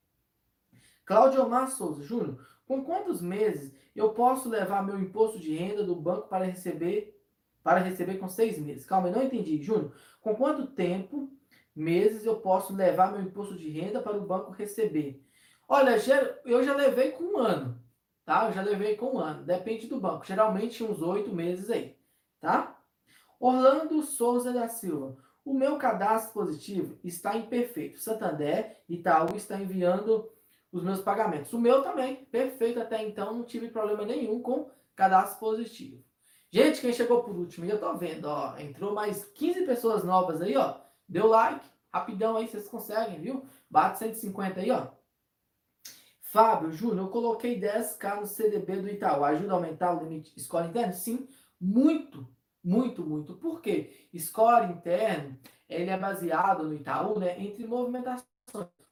Cláudio Omar Souza, Júnior, com quantos meses eu posso levar meu imposto de renda do banco para receber para receber com seis meses? Calma, eu não entendi, Júnior. Com quanto tempo, meses eu posso levar meu imposto de renda para o banco receber? Olha, eu já levei com um ano, tá? Eu já levei com um ano, depende do banco. Geralmente uns oito meses aí, tá? Orlando Souza da Silva. O meu cadastro positivo está imperfeito. Santander Itaú está enviando os meus pagamentos. O meu também, perfeito até então, não tive problema nenhum com cadastro positivo. Gente, quem chegou por último, eu tô vendo, ó, entrou mais 15 pessoas novas aí, ó. Deu like, rapidão aí, vocês conseguem, viu? Bate 150 aí, ó. Fábio, Júnior, eu coloquei 10k no CDB do Itaú. Ajuda a aumentar o limite escola interna? Sim, muito, muito, muito. Por quê? Score interno, ele é baseado no Itaú, né, entre movimentações.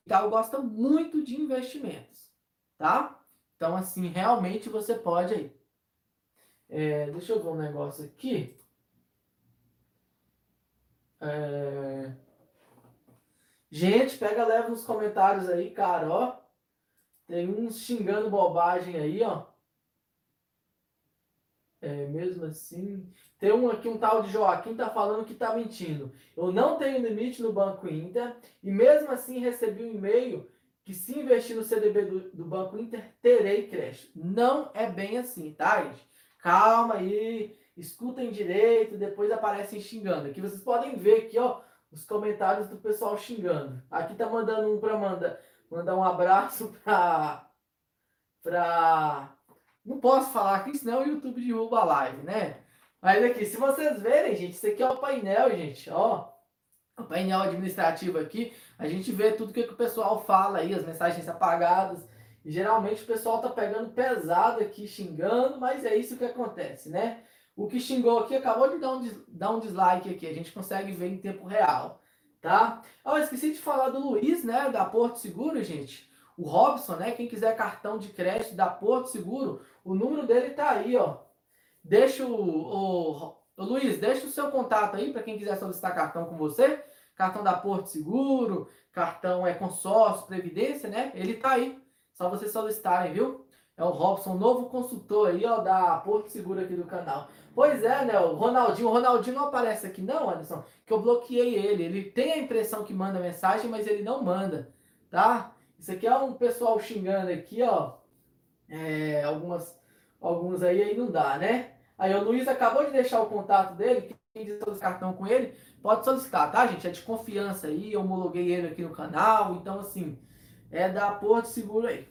Itaú gosta muito de investimentos, tá? Então, assim, realmente você pode aí. É, deixa eu ver um negócio aqui. É... Gente, pega leva nos comentários aí, cara, ó. Tem uns xingando bobagem aí, ó. É, mesmo assim. Tem um aqui, um tal de Joaquim, tá falando que tá mentindo. Eu não tenho limite no Banco Inter e mesmo assim recebi um e-mail que se investir no CDB do, do Banco Inter, terei crédito. Não é bem assim, tá, gente? Calma aí, escutem direito, depois aparecem xingando. Aqui vocês podem ver aqui, ó, os comentários do pessoal xingando. Aqui tá mandando um para mandar, mandar um abraço para para não posso falar aqui, senão o YouTube derruba a live, né? Mas aqui, se vocês verem, gente, isso aqui é o painel, gente, ó. O painel administrativo aqui, a gente vê tudo que, que o pessoal fala aí, as mensagens apagadas. E geralmente o pessoal tá pegando pesado aqui, xingando, mas é isso que acontece, né? O que xingou aqui acabou de dar um, dar um dislike aqui, a gente consegue ver em tempo real, tá? Ah, esqueci de falar do Luiz, né, da Porto Seguro, gente. O Robson, né, quem quiser cartão de crédito da Porto Seguro, o número dele tá aí, ó. Deixa o, o, o Luiz, deixa o seu contato aí para quem quiser solicitar cartão com você. Cartão da Porto Seguro, cartão é consórcio, previdência, né? Ele tá aí. Só vocês solicitarem, viu? É o Robson, novo consultor aí, ó, da Porto Seguro aqui do canal. Pois é, né? O Ronaldinho, o Ronaldinho não aparece aqui, não, Anderson, que eu bloqueei ele. Ele tem a impressão que manda mensagem, mas ele não manda, tá? Isso aqui é um pessoal xingando aqui, ó. É, algumas, alguns aí, aí não dá, né? Aí o Luiz acabou de deixar o contato dele, quem quiser cartão com ele, pode solicitar, tá, gente? É de confiança aí, eu homologuei ele aqui no canal, então assim, é da Porto Seguro aí.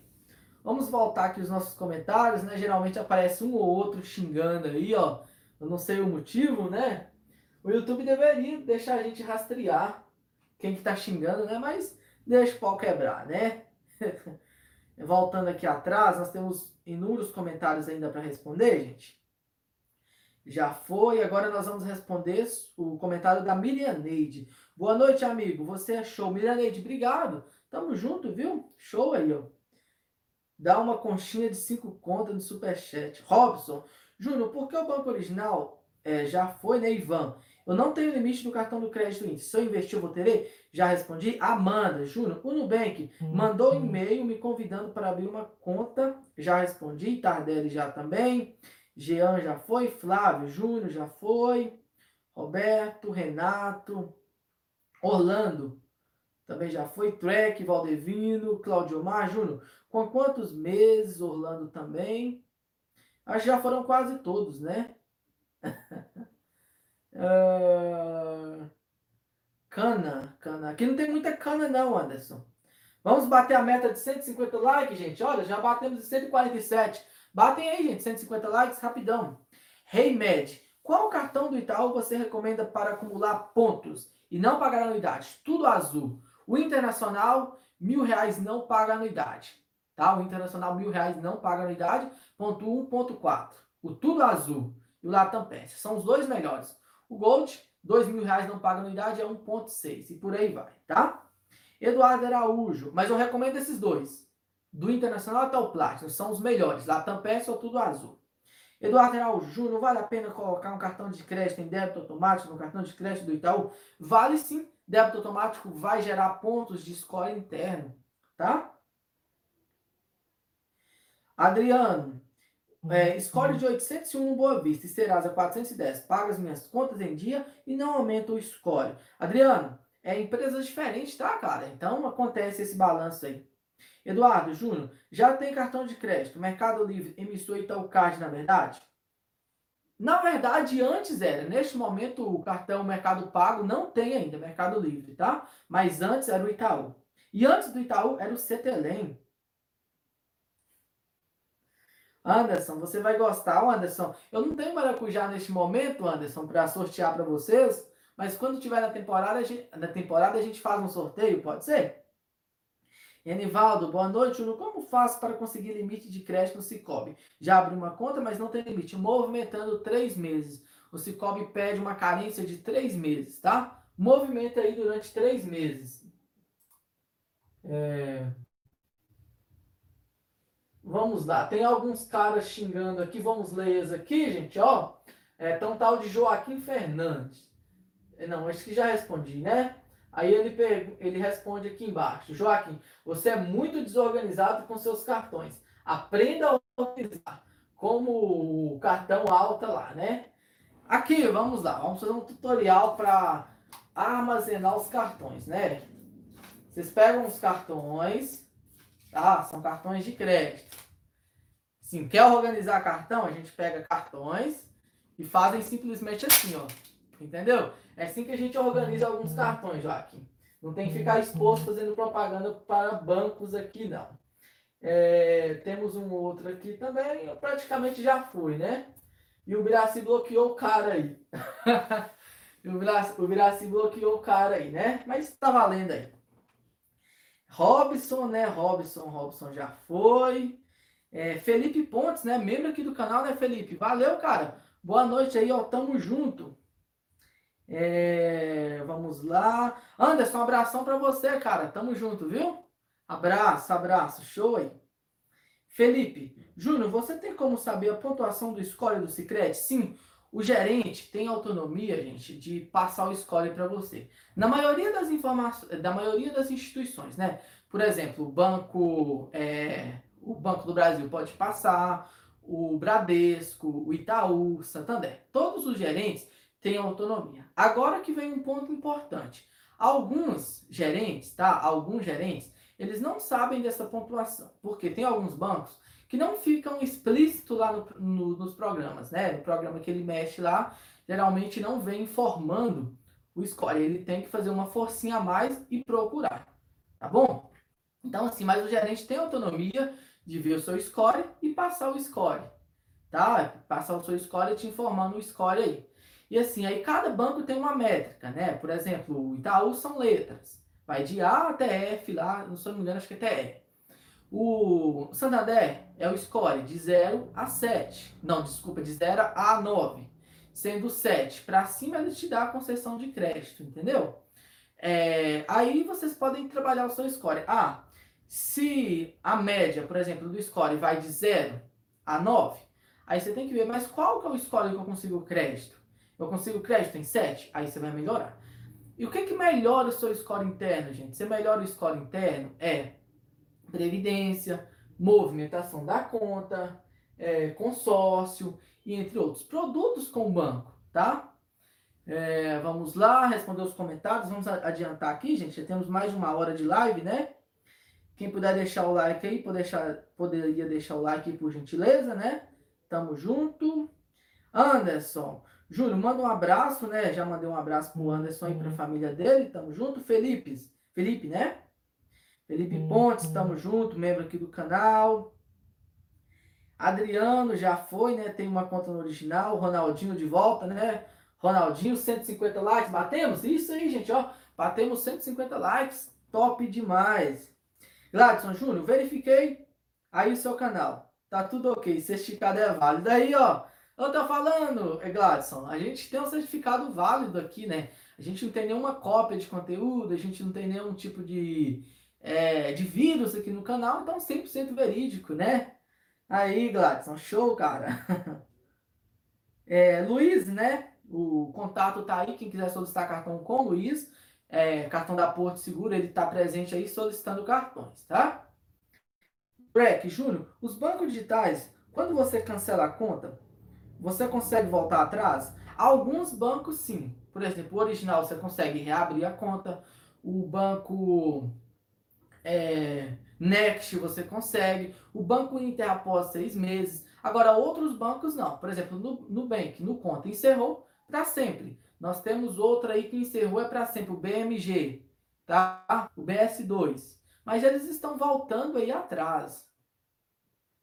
Vamos voltar aqui os nossos comentários, né? Geralmente aparece um ou outro xingando aí, ó. Eu não sei o motivo, né? O YouTube deveria deixar a gente rastrear quem que tá xingando, né? Mas deixa o pau quebrar, né? *laughs* Voltando aqui atrás, nós temos inúmeros comentários ainda para responder, gente. Já foi, agora nós vamos responder o comentário da Mirianeide. Boa noite, amigo. Você é show. Mirianeide, obrigado. Tamo junto, viu? Show aí, ó. Dá uma conchinha de cinco contas no superchat. Robson, Júnior, por que o banco original é, já foi, né, Ivan? Eu não tenho limite no cartão do crédito índice. Se eu investir, eu vou ter? Já respondi. Amanda, Júnior, o Nubank hum, mandou um e-mail me convidando para abrir uma conta. Já respondi. Tardelli já também. Jean já foi. Flávio, Júnior já foi. Roberto, Renato. Orlando também já foi. Trek, Valdevino, Claudio Mar, Júnior. Com quantos meses? Orlando também. Acho que já foram quase todos, né? *laughs* Uh, cana, cana. Aqui não tem muita cana não, Anderson. Vamos bater a meta de 150 likes, gente. Olha, já batemos de 147. Batem aí, gente, 150 likes, rapidão. Hey Med, qual cartão do Itaú você recomenda para acumular pontos e não pagar anuidade? Tudo azul. O Internacional, mil reais não paga anuidade. Tá? O Internacional, mil reais não paga anuidade. Ponto 1, ponto 4. O Tudo Azul e o Latam Pass. São os dois melhores. O Gold, dois mil reais não paga anuidade, é 1,6 e por aí vai, tá? Eduardo Araújo, mas eu recomendo esses dois. Do Internacional até o Platinum, são os melhores. Latam Pass ou tudo azul. Eduardo Araújo, Júnior, vale a pena colocar um cartão de crédito em débito automático no cartão de crédito do Itaú? Vale sim. Débito automático vai gerar pontos de escola interno, tá? Adriano, é, escolhe de 801 Boa Vista e Serasa 410. Paga as minhas contas em dia e não aumenta o score. Adriano, é empresas diferentes, tá, cara? Então acontece esse balanço aí. Eduardo Júnior, já tem cartão de crédito, Mercado Livre, emissor Itaú Card, na verdade? Na verdade, antes era. Neste momento, o cartão Mercado Pago não tem ainda, Mercado Livre, tá? Mas antes era o Itaú. E antes do Itaú era o Cetelem. Anderson, você vai gostar, Anderson. Eu não tenho maracujá neste momento, Anderson, para sortear para vocês, mas quando tiver na temporada, gente, na temporada a gente faz um sorteio, pode ser? Enivaldo, boa noite. Como faço para conseguir limite de crédito no Cicobi? Já abri uma conta, mas não tem limite. Movimentando três meses. O Cicobi pede uma carência de três meses, tá? Movimenta aí durante três meses. É... Vamos lá, tem alguns caras xingando aqui, vamos ler eles aqui, gente, ó. É, então, tal de Joaquim Fernandes. É, não, acho que já respondi, né? Aí ele, ele responde aqui embaixo. Joaquim, você é muito desorganizado com seus cartões. Aprenda a organizar. Como o cartão alta lá, né? Aqui, vamos lá. Vamos fazer um tutorial para armazenar os cartões, né? Vocês pegam os cartões, tá? São cartões de crédito. Sim, quer organizar cartão? A gente pega cartões e fazem simplesmente assim, ó. Entendeu? É assim que a gente organiza alguns cartões, Joaquim. Não tem que ficar exposto fazendo propaganda para bancos aqui, não. É, temos um outro aqui também, eu praticamente já fui, né? E o Biraci bloqueou o cara aí. *laughs* o, Biraci bloqueou o cara aí, né? Mas tá valendo aí. Robson, né? Robson, Robson já foi. É, Felipe Pontes, né? Membro aqui do canal, né, Felipe? Valeu, cara. Boa noite aí, ó. Tamo junto. É, vamos lá. Anderson, um abração para você, cara. Tamo junto, viu? Abraço, abraço. Show aí. Felipe, Júnior, você tem como saber a pontuação do score do Cicred? Sim, o gerente tem autonomia, gente, de passar o score para você. Na maioria das informações, da maioria das instituições, né? Por exemplo, o banco, é, o Banco do Brasil pode passar, o Bradesco, o Itaú, Santander. Todos os gerentes têm autonomia. Agora que vem um ponto importante. Alguns gerentes, tá? Alguns gerentes, eles não sabem dessa pontuação, porque tem alguns bancos que não ficam explícitos lá no, no, nos programas, né? No programa que ele mexe lá, geralmente não vem informando o score. Ele tem que fazer uma forcinha a mais e procurar, tá bom? Então, assim, mas o gerente tem autonomia de ver o seu score e passar o score, tá? Passar o seu score e te informando o score aí. E assim, aí cada banco tem uma métrica, né? Por exemplo, o Itaú são letras. Vai de A até F lá, não não me engano, acho que é até E. O Santander é o score de 0 a 7. Não, desculpa, de 0 a 9. Sendo 7 para cima, ele te dá a concessão de crédito, entendeu? É, aí vocês podem trabalhar o seu score. Ah, se a média, por exemplo, do score vai de 0 a 9, aí você tem que ver, mas qual que é o score que eu consigo crédito? Eu consigo crédito em 7? Aí você vai melhorar. E o que, que melhora o seu score interno, gente? Você melhora o score interno? É previdência, movimentação da conta, é, consórcio e entre outros. Produtos com o banco, tá? É, vamos lá, responder os comentários. Vamos adiantar aqui, gente. Já temos mais de uma hora de live, né? Quem puder deixar o like aí, poder deixar, poderia deixar o like aí, por gentileza, né? Tamo junto. Anderson, Júlio, manda um abraço, né? Já mandei um abraço pro Anderson e pra uhum. família dele. Tamo junto. Felipe, Felipe, né? Felipe uhum. Pontes, tamo junto, membro aqui do canal. Adriano já foi, né? Tem uma conta no original. Ronaldinho de volta, né? Ronaldinho, 150 likes. Batemos? Isso aí, gente, ó. Batemos 150 likes. Top demais. Gladson Júnior, verifiquei aí o seu canal. Tá tudo ok. Certificado é válido. Aí, ó. Eu tô falando, Gladson, a gente tem um certificado válido aqui, né? A gente não tem nenhuma cópia de conteúdo, a gente não tem nenhum tipo de, é, de vírus aqui no canal, então 100% verídico, né? Aí, Gladson, show, cara. *laughs* É, Luiz, né? O contato tá aí, quem quiser solicitar cartão com o Luiz, é, cartão da Porto Seguro, ele tá presente aí solicitando cartões, tá? Breck, Júnior, os bancos digitais, quando você cancela a conta, você consegue voltar atrás? Alguns bancos sim. Por exemplo, o original você consegue reabrir a conta. O banco é, Next você consegue. O banco Inter após seis meses. Agora, outros bancos não. Por exemplo, no Nubank, no conta, encerrou para sempre. Nós temos outra aí que encerrou é para sempre, o BMG, tá? O BS2. Mas eles estão voltando aí atrás.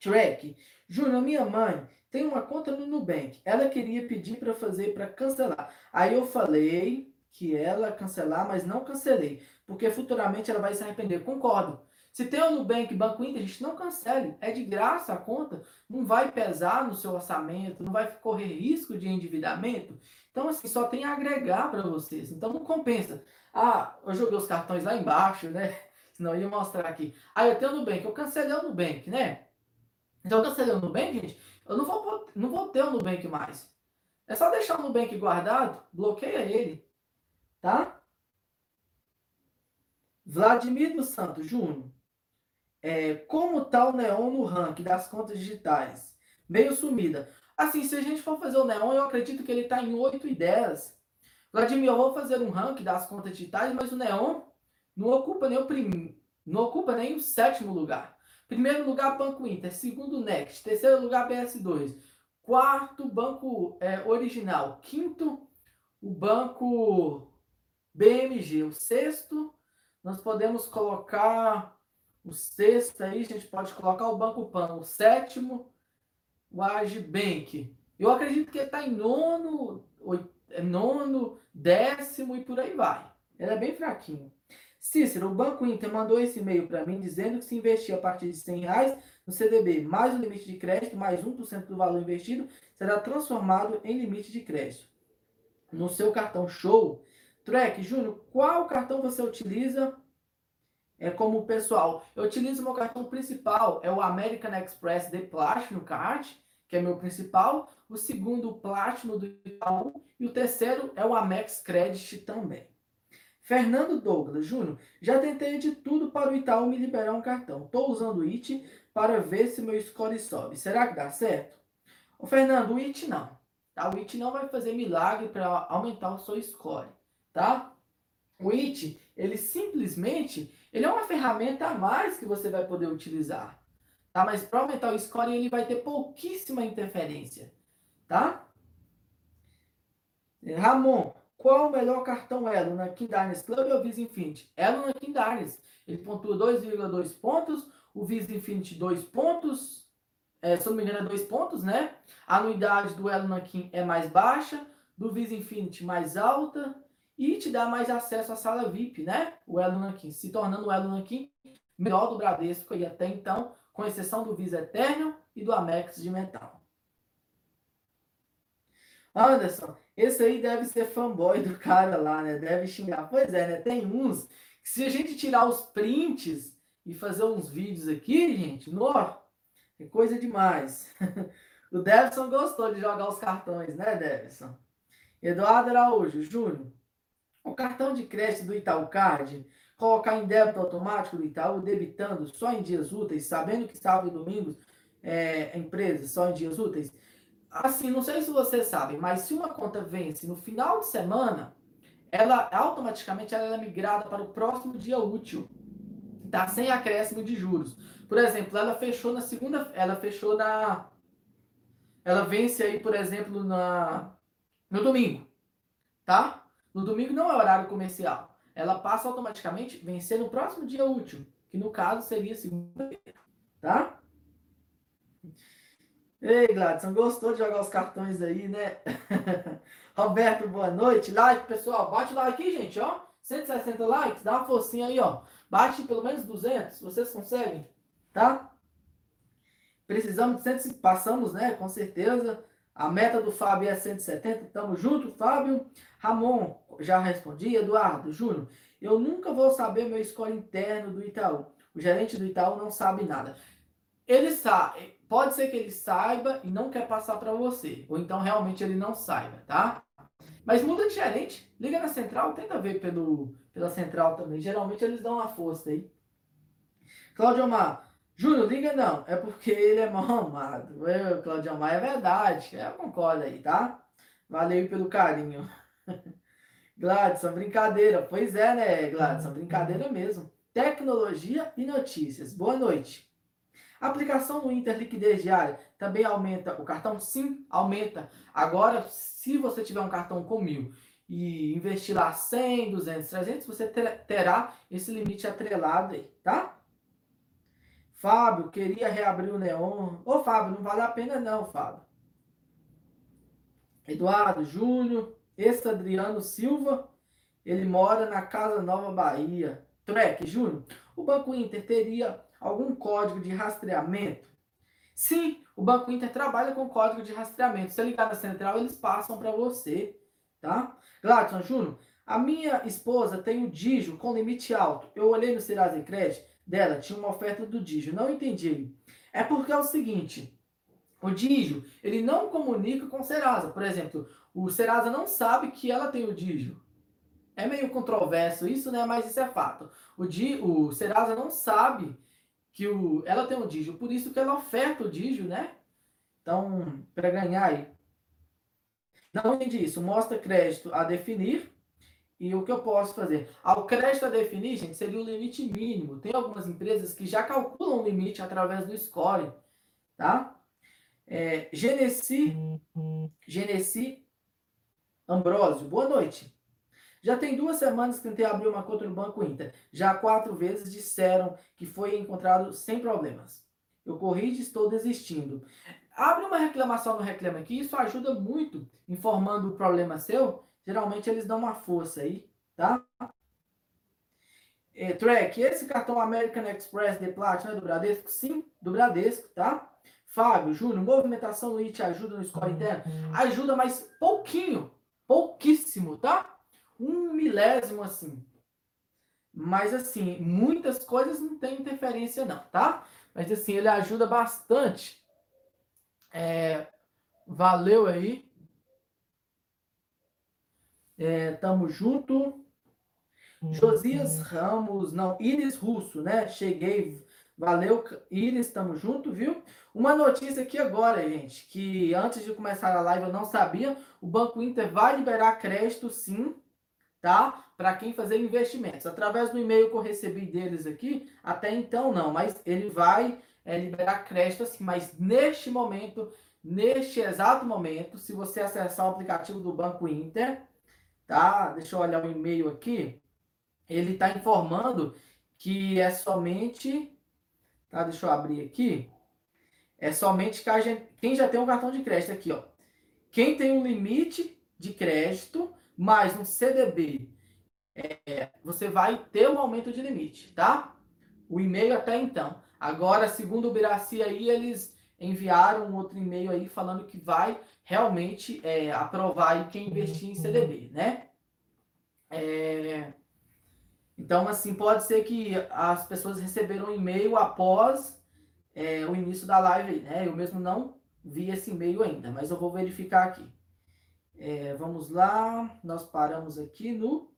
Track. Júnior, minha mãe tem uma conta no Nubank. Ela queria pedir para fazer para cancelar. Aí eu falei que ela cancelar, mas não cancelei, porque futuramente ela vai se arrepender. Concordo. Se tem o Nubank, Banco Inter, a gente não cancele. É de graça a conta, não vai pesar no seu orçamento, não vai correr risco de endividamento. Então, assim, só tem a agregar para vocês. Então, não compensa. Ah, eu joguei os cartões lá embaixo, né? *laughs* Senão eu ia mostrar aqui. Aí eu tenho o Nubank, eu cancelei o Nubank, né? Então, eu cancelei o Nubank, gente, eu não vou, não vou ter o Nubank mais. É só deixar o Nubank guardado, bloqueia ele, tá? Vladimir dos Santos Júnior. É, como tá o Neon no ranking das contas digitais? Meio sumida. Assim, se a gente for fazer o Neon, eu acredito que ele está em 8 e 10. Vladimir, eu vou fazer um ranking das contas digitais, mas o Neon não ocupa nem o prim... não ocupa nem o sétimo lugar. Primeiro lugar, Banco Inter. Segundo, Next. Terceiro lugar, BS2. Quarto, Banco é, Original. Quinto, o Banco BMG. O sexto, nós podemos colocar o sexto aí, a gente pode colocar o Banco Pan. O sétimo, o Agibank. Eu acredito que ele está em nono, é nono, décimo e por aí vai. Ele é bem fraquinho. Cícero, o Banco Inter mandou esse e-mail para mim dizendo que se investir a partir de 100 reais no CDB mais o limite de crédito, mais 1% do valor investido, será transformado em limite de crédito. No seu cartão show, Trek, Júnior, qual cartão você utiliza é, como pessoal? Eu utilizo meu cartão principal, é o American Express de Platinum Card, que é meu principal. O segundo, o Platinum do Itaú. E o terceiro é o Amex Credit também. Fernando Douglas Júnior, já tentei de tudo para o Itaú me liberar um cartão. Estou usando o IT para ver se meu score sobe. Será que dá certo? Ô, Fernando, o IT não. Tá? O IT não vai fazer milagre para aumentar o seu score. Tá? O IT, ele simplesmente ele é uma ferramenta a mais que você vai poder utilizar. Tá? Mas para aumentar o score, ele vai ter pouquíssima interferência. Tá? Ramon, qual o melhor cartão Elo na Kindarnes Club ou Visa Infinity? Elo na Kindarnes. Ele pontua 2,2 pontos, o Visa Infinity 2 pontos, é, se não me engano é 2 pontos, né? A anuidade do Elo Nankin é mais baixa, do Visa Infinity mais alta e te dá mais acesso à sala VIP, né? O Elo Nankin, se tornando o Elo Nankin melhor do Bradesco e até então, com exceção do Visa Eterno e do Amex de metal. Anderson, esse aí deve ser fanboy do cara lá, né? Deve xingar. Pois é, né? Tem uns que se a gente tirar os prints e fazer uns vídeos aqui, gente, no, é coisa demais. *laughs* o Devson gostou de jogar os cartões, né, Devson? Eduardo Araújo, Júnior, o cartão de crédito do Itaú Card, colocar em débito automático do Itaú, debitando só em dias úteis, sabendo que sábado e domingos é, empresas só em dias úteis, assim, não sei se vocês sabem, mas se uma conta vence no final de semana, ela automaticamente ela é migrada para o próximo dia útil, tá? Sem acréscimo de juros. Por exemplo, ela fechou na segunda, ela fechou na ela vence aí, por exemplo, na no domingo, tá? No domingo não é horário comercial. Ela passa automaticamente vencer no próximo dia útil, que no caso seria segunda-feira, tá? Ei, Gladson, gostou de jogar os cartões aí, né? *laughs* Roberto, boa noite. Like, pessoal. Bate like aqui, gente, ó. 160 likes, dá uma forcinha aí, ó. Bate pelo menos 200, vocês conseguem, tá? Precisamos de 150, passamos, né? Com certeza. A meta do Fábio é 170. Tamo junto, Fábio. Ramon, já respondi. Eduardo, Júnior, eu nunca vou saber meu score interno do Itaú. O gerente do Itaú não sabe nada. Ele sabe, Pode ser que ele saiba e não quer passar para você. Ou então realmente ele não saiba, tá? Mas muda de gerente. Liga na central, tenta ver pelo, pela central também. Geralmente eles dão uma força aí. Cláudio Omar. Júnior, liga não. É porque ele é mal amado. Eu, Cláudio Omar, é verdade. Eu concordo aí, tá? Valeu pelo carinho. *laughs* Gladson, brincadeira. Pois é, né, Gladson? Brincadeira mesmo. Tecnologia e notícias. Boa noite. Aplicação do Inter Liquidez Diária também aumenta o cartão? Sim, aumenta. Agora, se você tiver um cartão com mil e investir lá 100, 200, 300, você terá esse limite atrelado aí, tá? Fábio, queria reabrir o Neon. Ô, Fábio, não vale a pena não, Fábio. Eduardo Júnior, esse Adriano Silva, ele mora na Casa Nova Bahia. Trek, Júnior, o Banco Inter teria algum código de rastreamento? Sim, o Banco Inter trabalha com código de rastreamento. Se ligar na central, eles passam para você, tá? Gladson Júnior, a minha esposa tem o Digio com limite alto. Eu olhei no Serasa Credit dela, tinha uma oferta do Digio. Não entendi. É porque é o seguinte, o Digio, ele não comunica com o Serasa. Por exemplo, o Serasa não sabe que ela tem o Digio. É meio controverso isso, né? Mas isso é fato. O, Di, o Serasa não sabe que o, ela tem o Digio, por isso que ela oferta o Digio, né? Então, para ganhar aí. Não entendi isso. Mostra crédito a definir. E o que eu posso fazer? Ao crédito a definir, gente, seria o limite mínimo. Tem algumas empresas que já calculam o limite através do score, tá? É, Genesi, Genesi Ambrósio, boa noite. Já tem duas semanas que tentei abrir uma conta no Banco Inter. Já quatro vezes disseram que foi encontrado sem problemas. Eu corri e estou desistindo. Abre uma reclamação no Reclama Aqui, isso ajuda muito informando o problema seu. Geralmente eles dão uma força aí, tá? É, track, esse cartão American Express de Platinum é do Bradesco? Sim, do Bradesco, tá? Fábio, Júnior, movimentação no IT ajuda no score interno? Ajuda, mas pouquinho, pouquíssimo, tá? Um milésimo assim. Mas assim, muitas coisas não tem interferência não, tá? Mas assim, ele ajuda bastante é, valeu aí. É, tamo junto. Uhum. Josias Ramos, não, Iris Russo, né? Cheguei. Valeu, Iris, tamo junto, viu? Uma notícia aqui agora, gente, que antes de começar a live eu não sabia. O Banco Inter vai liberar crédito, sim, tá? Para quem fazer investimentos. Através do e-mail que eu recebi deles aqui, até então não, mas ele vai é, liberar crédito assim, mas neste momento, neste exato momento, se você acessar o aplicativo do Banco Inter, tá? Deixa eu olhar o e-mail aqui. Ele está informando que é somente, tá? Deixa eu abrir aqui. É somente quem já tem um cartão de crédito aqui, ó. Quem tem um limite de crédito mais um CDB, é, você vai ter um aumento de limite, tá? O e-mail até então. Agora, segundo o Biraci aí, eles enviaram um outro e-mail aí falando que vai realmente é, aprovar aí quem investir em CDB, né? É... Então, assim, pode ser que as pessoas receberam um e-mail após é, o início da live, né? Eu mesmo não vi esse e-mail ainda, mas eu vou verificar aqui. É, vamos lá, nós paramos aqui no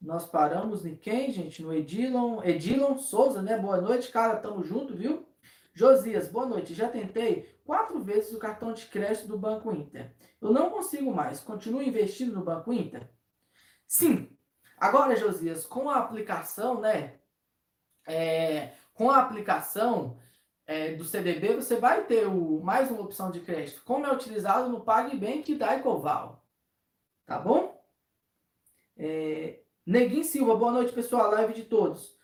nós paramos em quem, gente? No Edilon, Edilon Souza, né? Boa noite, cara, tamo junto, viu? Josias, boa noite. Já tentei quatro vezes o cartão de crédito do Banco Inter. Eu não consigo mais. Continuo investindo no Banco Inter? Sim. Agora, Josias, com a aplicação, né? É, com a aplicação é, do CDB, você vai ter o, mais uma opção de crédito, como é utilizado no PagBank da Ecoval. Tá bom? É, Neguinho Silva, boa noite, pessoal. Live de todos.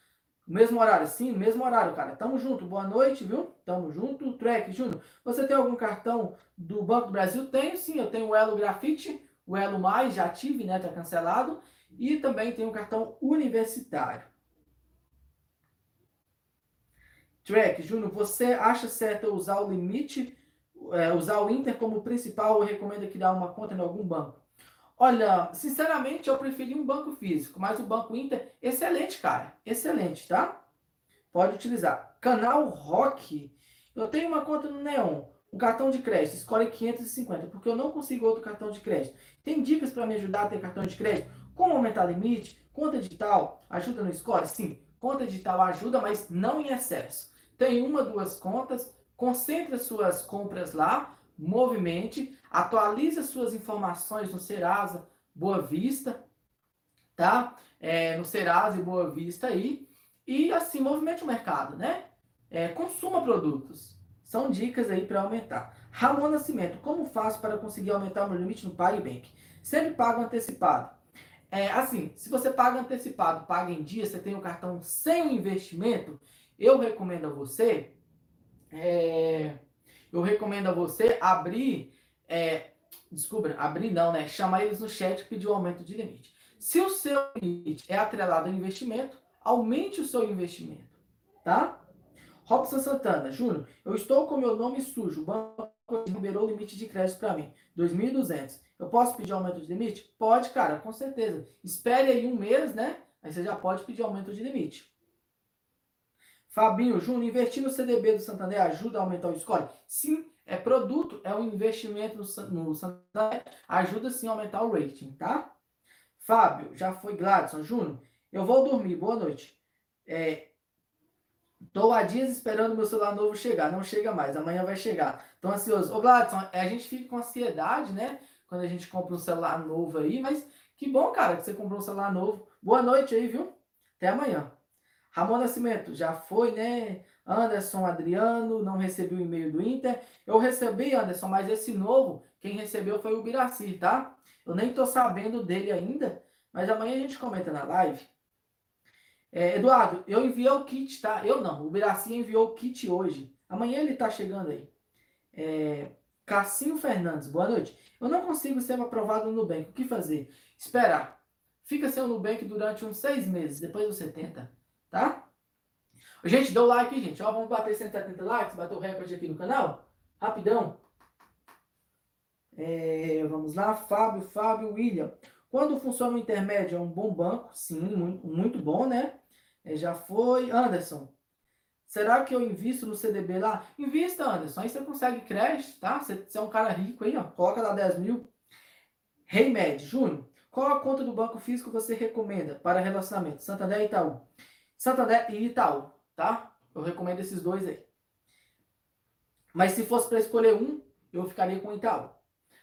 Mesmo horário? Sim, mesmo horário, cara. Tamo junto. Boa noite, viu? Tamo junto. Trek, Júnior, você tem algum cartão do Banco do Brasil? Tenho sim, eu tenho o Elo Grafite, o Elo Mais, já tive, né? Tá cancelado. E também tenho um cartão universitário. Trek, Júnior, você acha certo usar o limite, é, usar o Inter como principal ou recomenda que dá uma conta em algum banco? Olha, sinceramente, eu preferi um banco físico, mas o Banco Inter, excelente, cara. Excelente, tá? Pode utilizar. Canal Rock. Eu tenho uma conta no Neon, um cartão de crédito, escolhe 550, porque eu não consigo outro cartão de crédito. Tem dicas para me ajudar a ter cartão de crédito? Como aumentar limite? Conta digital ajuda no score? Sim, conta digital ajuda, mas não em excesso. Tem uma, duas contas, concentre suas compras lá, movimente, atualize suas informações no Serasa Boa Vista, tá? É, no Serasa e Boa Vista aí, e assim movimente o mercado, né? É, consuma produtos. São dicas aí para aumentar. Ramon Nascimento, como faço para conseguir aumentar o meu limite no PagBank? Sempre pago antecipado. É, assim, se você paga antecipado, paga em dia, você tem um cartão sem investimento, eu recomendo a você é, eu recomendo a você abrir, é, desculpa, abrir não, né? Chamar eles no chat e pedir o um aumento de limite. Se o seu limite é atrelado ao investimento, aumente o seu investimento, tá? Robson Santana, Júnior, eu estou com meu nome sujo, o banco liberou o limite de crédito para mim, 2.200. Eu posso pedir aumento de limite? Pode, cara, com certeza. Espere aí um mês, né? Aí você já pode pedir aumento de limite. Fabinho, Júnior, investir no CDB do Santander ajuda a aumentar o score? Sim, é produto, é um investimento no, Santander, ajuda sim a aumentar o rating, tá? Fábio, já foi Gladson, Júnior, eu vou dormir, boa noite. É, Tô há dias esperando meu celular novo chegar. Não chega mais, amanhã vai chegar. Tô ansioso. Ô, Gladson, a gente fica com ansiedade, né? Quando a gente compra um celular novo aí, mas que bom, cara, que você comprou um celular novo. Boa noite aí, viu? Até amanhã. Ramon Nascimento, já foi, né? Anderson Adriano, não recebi o e-mail do Inter. Eu recebi, Anderson, mas esse novo, quem recebeu foi o Biraci, tá? Eu nem tô sabendo dele ainda, mas amanhã a gente comenta na live. É, Eduardo, eu enviei o kit, tá? Eu não, o Biraci enviou o kit hoje. Amanhã ele tá chegando aí. É, Cassinho Fernandes, boa noite. Eu não consigo ser aprovado no Nubank. O que fazer? Esperar. Fica sem o Nubank durante uns seis meses. Depois você tenta, tá? Gente, o like, gente. Ó, vamos bater 170 likes, bater o recorde aqui no canal. Rapidão. É, vamos lá, Fábio, Fábio, William. Quando funciona o intermédio, é um bom banco? Sim, muito, muito bom, né? É, já foi. Anderson, será que eu invisto no CDB lá? Invista, Anderson. Aí você consegue crédito, tá? Você, você é um cara rico aí, ó. Coloca lá 10 mil. Reimed, Júnior, qual a conta do banco físico você recomenda para relacionamento? Santander e Itaú. Santander e Itaú, tá? Eu recomendo esses dois aí. Mas se fosse para escolher um, eu ficaria com o Itaú.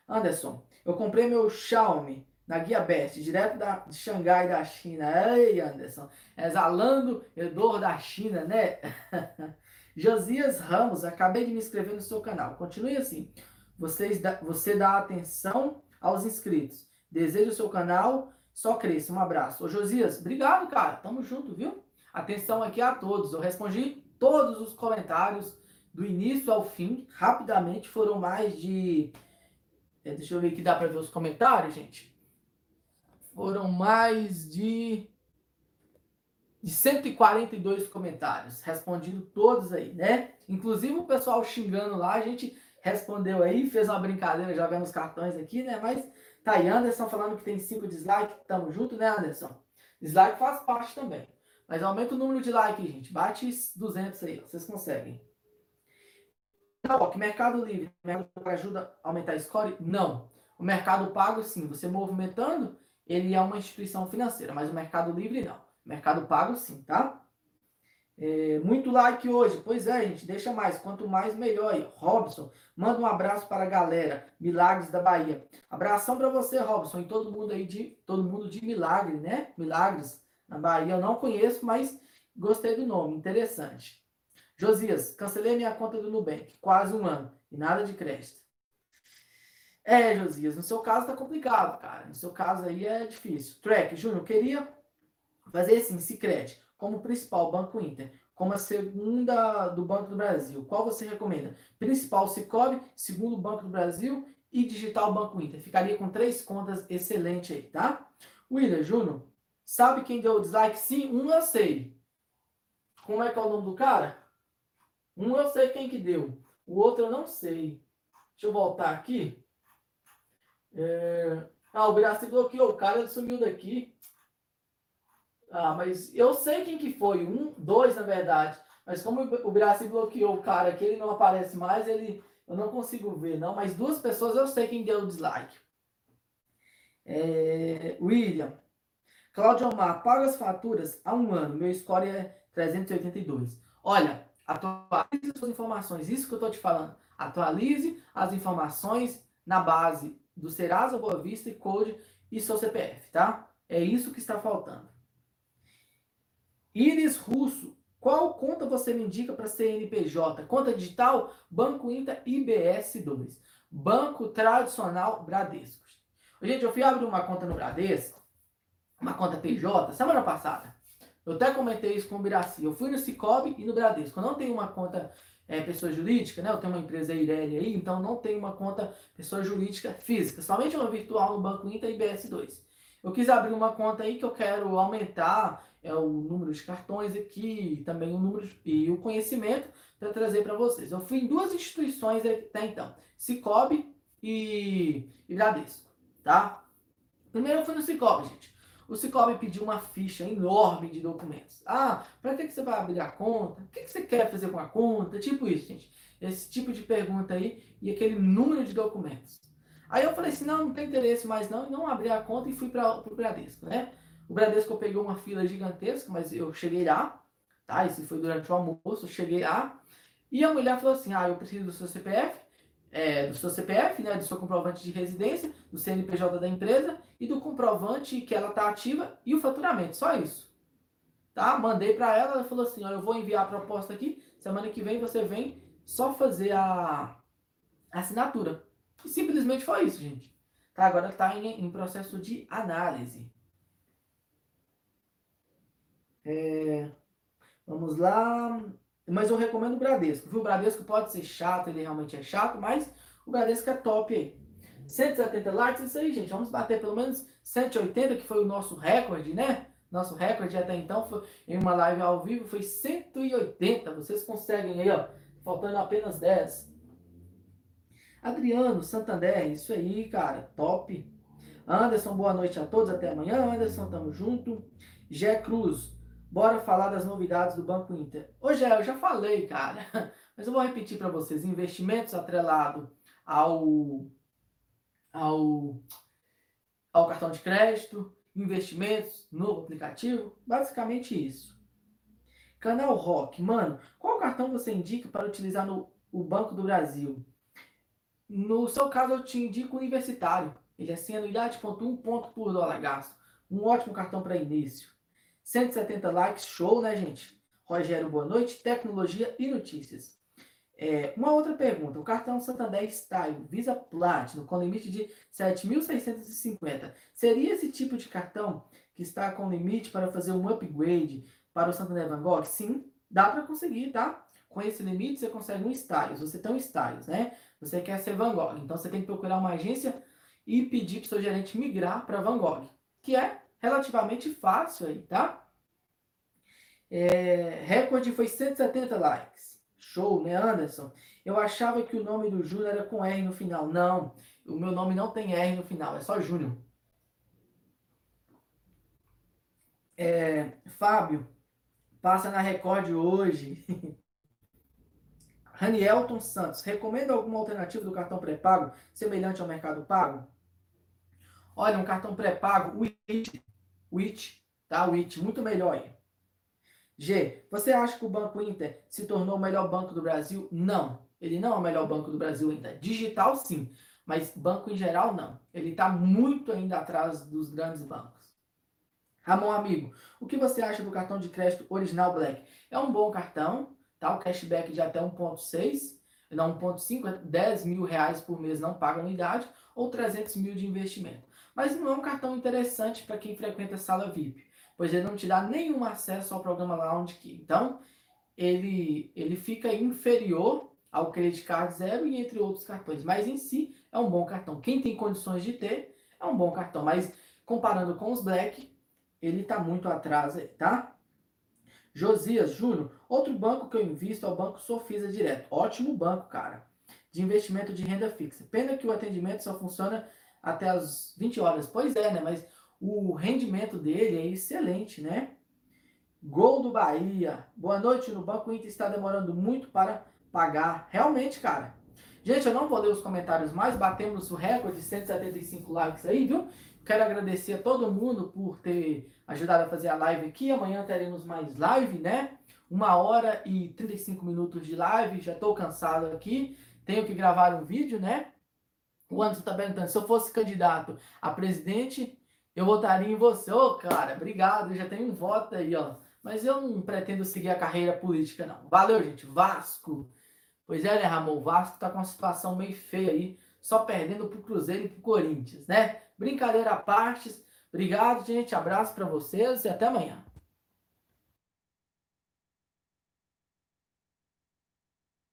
Anderson, eu comprei meu Xiaomi na Guia Best, direto da, de Xangai, da China. Ei, Anderson, exalando hedor da China, né? *laughs* Josias Ramos, acabei de me inscrever no seu canal. Continue assim. Vocês, você dá atenção aos inscritos. Desejo o seu canal só cresça. Um abraço. Ô, Josias, obrigado, cara. Tamo junto, viu? Atenção aqui a todos. Eu respondi todos os comentários do início ao fim, rapidamente. Foram mais de. Eh, deixa eu ver aqui, dá para ver os comentários, gente. Foram mais de, de 142 comentários, respondido todos aí, né? Inclusive o pessoal xingando lá, a gente respondeu aí, fez uma brincadeira jogando os cartões aqui, né? Mas tá aí, Anderson falando que tem 5 dislikes, tamo junto, né, Anderson? Dislike faz parte também. Mas aumenta o número de likes, gente. Bate 200 aí, vocês conseguem. Então, que Mercado Livre ajuda a aumentar a score? Não. O Mercado Pago, sim. Você movimentando, ele é uma instituição financeira, mas o Mercado Livre não. Mercado Pago sim, tá? É, muito like hoje. Pois é, gente, deixa mais. Quanto mais, melhor aí. Robson, manda um abraço para a galera. Milagres da Bahia. Abração para você, Robson, e todo mundo aí de todo mundo de Milagre, né? Milagres na Bahia. Eu não conheço, mas gostei do nome. Interessante. Josias, cancelei minha conta do Nubank. Quase um ano. E nada de crédito. É, Josias, no seu caso tá complicado, cara. No seu caso aí é difícil. Track, Júnior, queria fazer assim, Cicred, como principal Banco Inter, como a segunda do Banco do Brasil. Qual você recomenda? Principal Cicobi, segundo Banco do Brasil e Digital Banco Inter. Ficaria com três contas excelente aí, tá? William, Júnior, sabe quem deu o dislike? Sim, um eu sei. Como é que é o nome do cara? Um eu sei quem que deu. O outro eu não sei. Deixa eu voltar aqui. É... Ah, o Biraci bloqueou o cara, ele sumiu daqui. Ah, mas eu sei quem que foi. Um, dois, na verdade. Mas como o Biraci bloqueou o cara aqui, ele não aparece mais, ele eu não consigo ver, não. Mas duas pessoas eu sei quem deu o dislike. É... William. Cláudio Omar, paga as faturas há um ano. Meu score é 382. Olha, atualize as informações. Isso que eu estou te falando. Atualize as informações na base do Serasa Boa Vista e Code e seu CPF, tá? É isso que está faltando. Iris Russo, qual conta você me indica para CNPJ? Conta digital, Banco Inter IBS2. Banco tradicional Bradesco. Gente, eu fui abrir uma conta no Bradesco, uma conta PJ, semana passada. Eu até comentei isso com o Biraci. Eu fui no Cicobi e no Bradesco. Eu não tenho uma conta é, pessoa jurídica, né? Eu tenho uma empresa Ireli aí, então não tenho uma conta pessoa jurídica física, somente uma virtual no Banco Inter e BS2. Eu quis abrir uma conta aí que eu quero aumentar é, o número de cartões aqui, também o número e o conhecimento para trazer para vocês. Eu fui em duas instituições até então, Cicobi e, e Bradesco, tá? Primeiro eu fui no Cicobi, gente. O Cicobi pediu uma ficha enorme de documentos. Ah, para que, que você vai abrir a conta? O que, que você quer fazer com a conta? Tipo isso, gente. Esse tipo de pergunta aí e aquele número de documentos. Aí eu falei assim, não, não tem interesse mais não, e não abri a conta e fui para o Bradesco, né? O Bradesco eu peguei uma fila gigantesca, mas eu cheguei lá, tá? Isso foi durante o almoço, eu cheguei lá, e a mulher falou assim, ah, eu preciso do seu CPF, é, do seu CPF, né, do seu comprovante de residência, do CNPJ da empresa e do comprovante que ela está ativa e o faturamento, só isso. Tá? Mandei para ela, ela falou assim, ó, eu vou enviar a proposta aqui, semana que vem você vem só fazer a assinatura. E simplesmente foi isso, gente. Tá? Agora está em, em, processo de análise. É, vamos lá. Mas eu recomendo o Bradesco. Viu? O Bradesco pode ser chato, ele realmente é chato, mas o Bradesco é top aí. 170 likes, isso aí, gente. Vamos bater pelo menos 180, que foi o nosso recorde, né? Nosso recorde até então foi em uma live ao vivo foi 180. Vocês conseguem aí, ó. Faltando apenas 10. Adriano, Santander, isso aí, cara. Top. Anderson, boa noite a todos. Até amanhã. Anderson, tamo junto. Gé Cruz, Bora falar das novidades do Banco Inter. Hoje eu já falei, cara, *laughs* mas eu vou repetir para vocês. Investimentos atrelado ao, ao, ao cartão de crédito, investimentos, novo aplicativo, basicamente isso. Canal Rock, mano, qual cartão você indica para utilizar no o Banco do Brasil? No seu caso, eu te indico o universitário. Ele é sem anuidade, ponto um ponto por dólar gasto. Um ótimo cartão para início. 170 likes, show, né, gente? Rogério, boa noite. Tecnologia e notícias. É, uma outra pergunta. O cartão Santander Style Visa Platinum com limite de 7.650. Seria esse tipo de cartão que está com limite para fazer um upgrade para o Santander Van Gogh? Sim, dá para conseguir, tá? Com esse limite você consegue um Styles. Você tem um Styles, né? Você quer ser Van Gogh. Então você tem que procurar uma agência e pedir para o seu gerente migrar para Van Gogh, que é relativamente fácil aí, tá? É, recorde foi 170 likes. Show, né, Anderson? Eu achava que o nome do Júnior era com R no final. Não, o meu nome não tem R no final, é só Júnior. É, Fábio, passa na Record hoje. *laughs* Ranielton Santos, recomenda alguma alternativa do cartão pré-pago semelhante ao Mercado Pago? Olha, um cartão pré-pago, o IT, o IT, tá? O IT, muito melhor aí. G, você acha que o Banco Inter se tornou o melhor banco do Brasil? Não. Ele não é o melhor banco do Brasil ainda. Digital, sim. Mas banco em geral, não. Ele está muito ainda atrás dos grandes bancos. Ramon, amigo, o que você acha do cartão de crédito Original Black? É um bom cartão, tá? O cashback de até 1,6, não 1,5, 10 mil reais por mês não paga anuidade, ou 300 mil de investimento. Mas não é um cartão interessante para quem frequenta a sala VIP, pois ele não te dá nenhum acesso ao programa Lounge Key. Então, ele, ele fica inferior ao Credit Card Zero e entre outros cartões. Mas em si, é um bom cartão. Quem tem condições de ter, é um bom cartão. Mas comparando com os Black, ele está muito atrás tá? Josias Júnior, outro banco que eu invisto é o Banco Sofisa Direto. Ótimo banco, cara. De investimento de renda fixa. Pena que o atendimento só funciona até as 20 horas. Pois é, né? Mas o rendimento dele é excelente, né? Gol do Bahia. Boa noite. No Banco Inter está demorando muito para pagar. Realmente, cara. Gente, eu não vou ler os comentários mais. Batemos o recorde de 175 likes aí, viu? Quero agradecer a todo mundo por ter ajudado a fazer a live aqui. Amanhã teremos mais live, né? Uma hora e 35 minutos de live. Já estou cansado aqui. Tenho que gravar um vídeo, né? O Anderson está perguntando, se eu fosse candidato a presidente, eu votaria em você. Ô, oh, cara, obrigado, já tenho um voto aí, ó. Mas eu não pretendo seguir a carreira política, não. Valeu, gente. Vasco. Pois é, né, Ramon? O Vasco tá com uma situação meio feia aí, só perdendo pro Cruzeiro e pro Corinthians, né? Brincadeira à parte. Obrigado, gente. Abraço para vocês e até amanhã.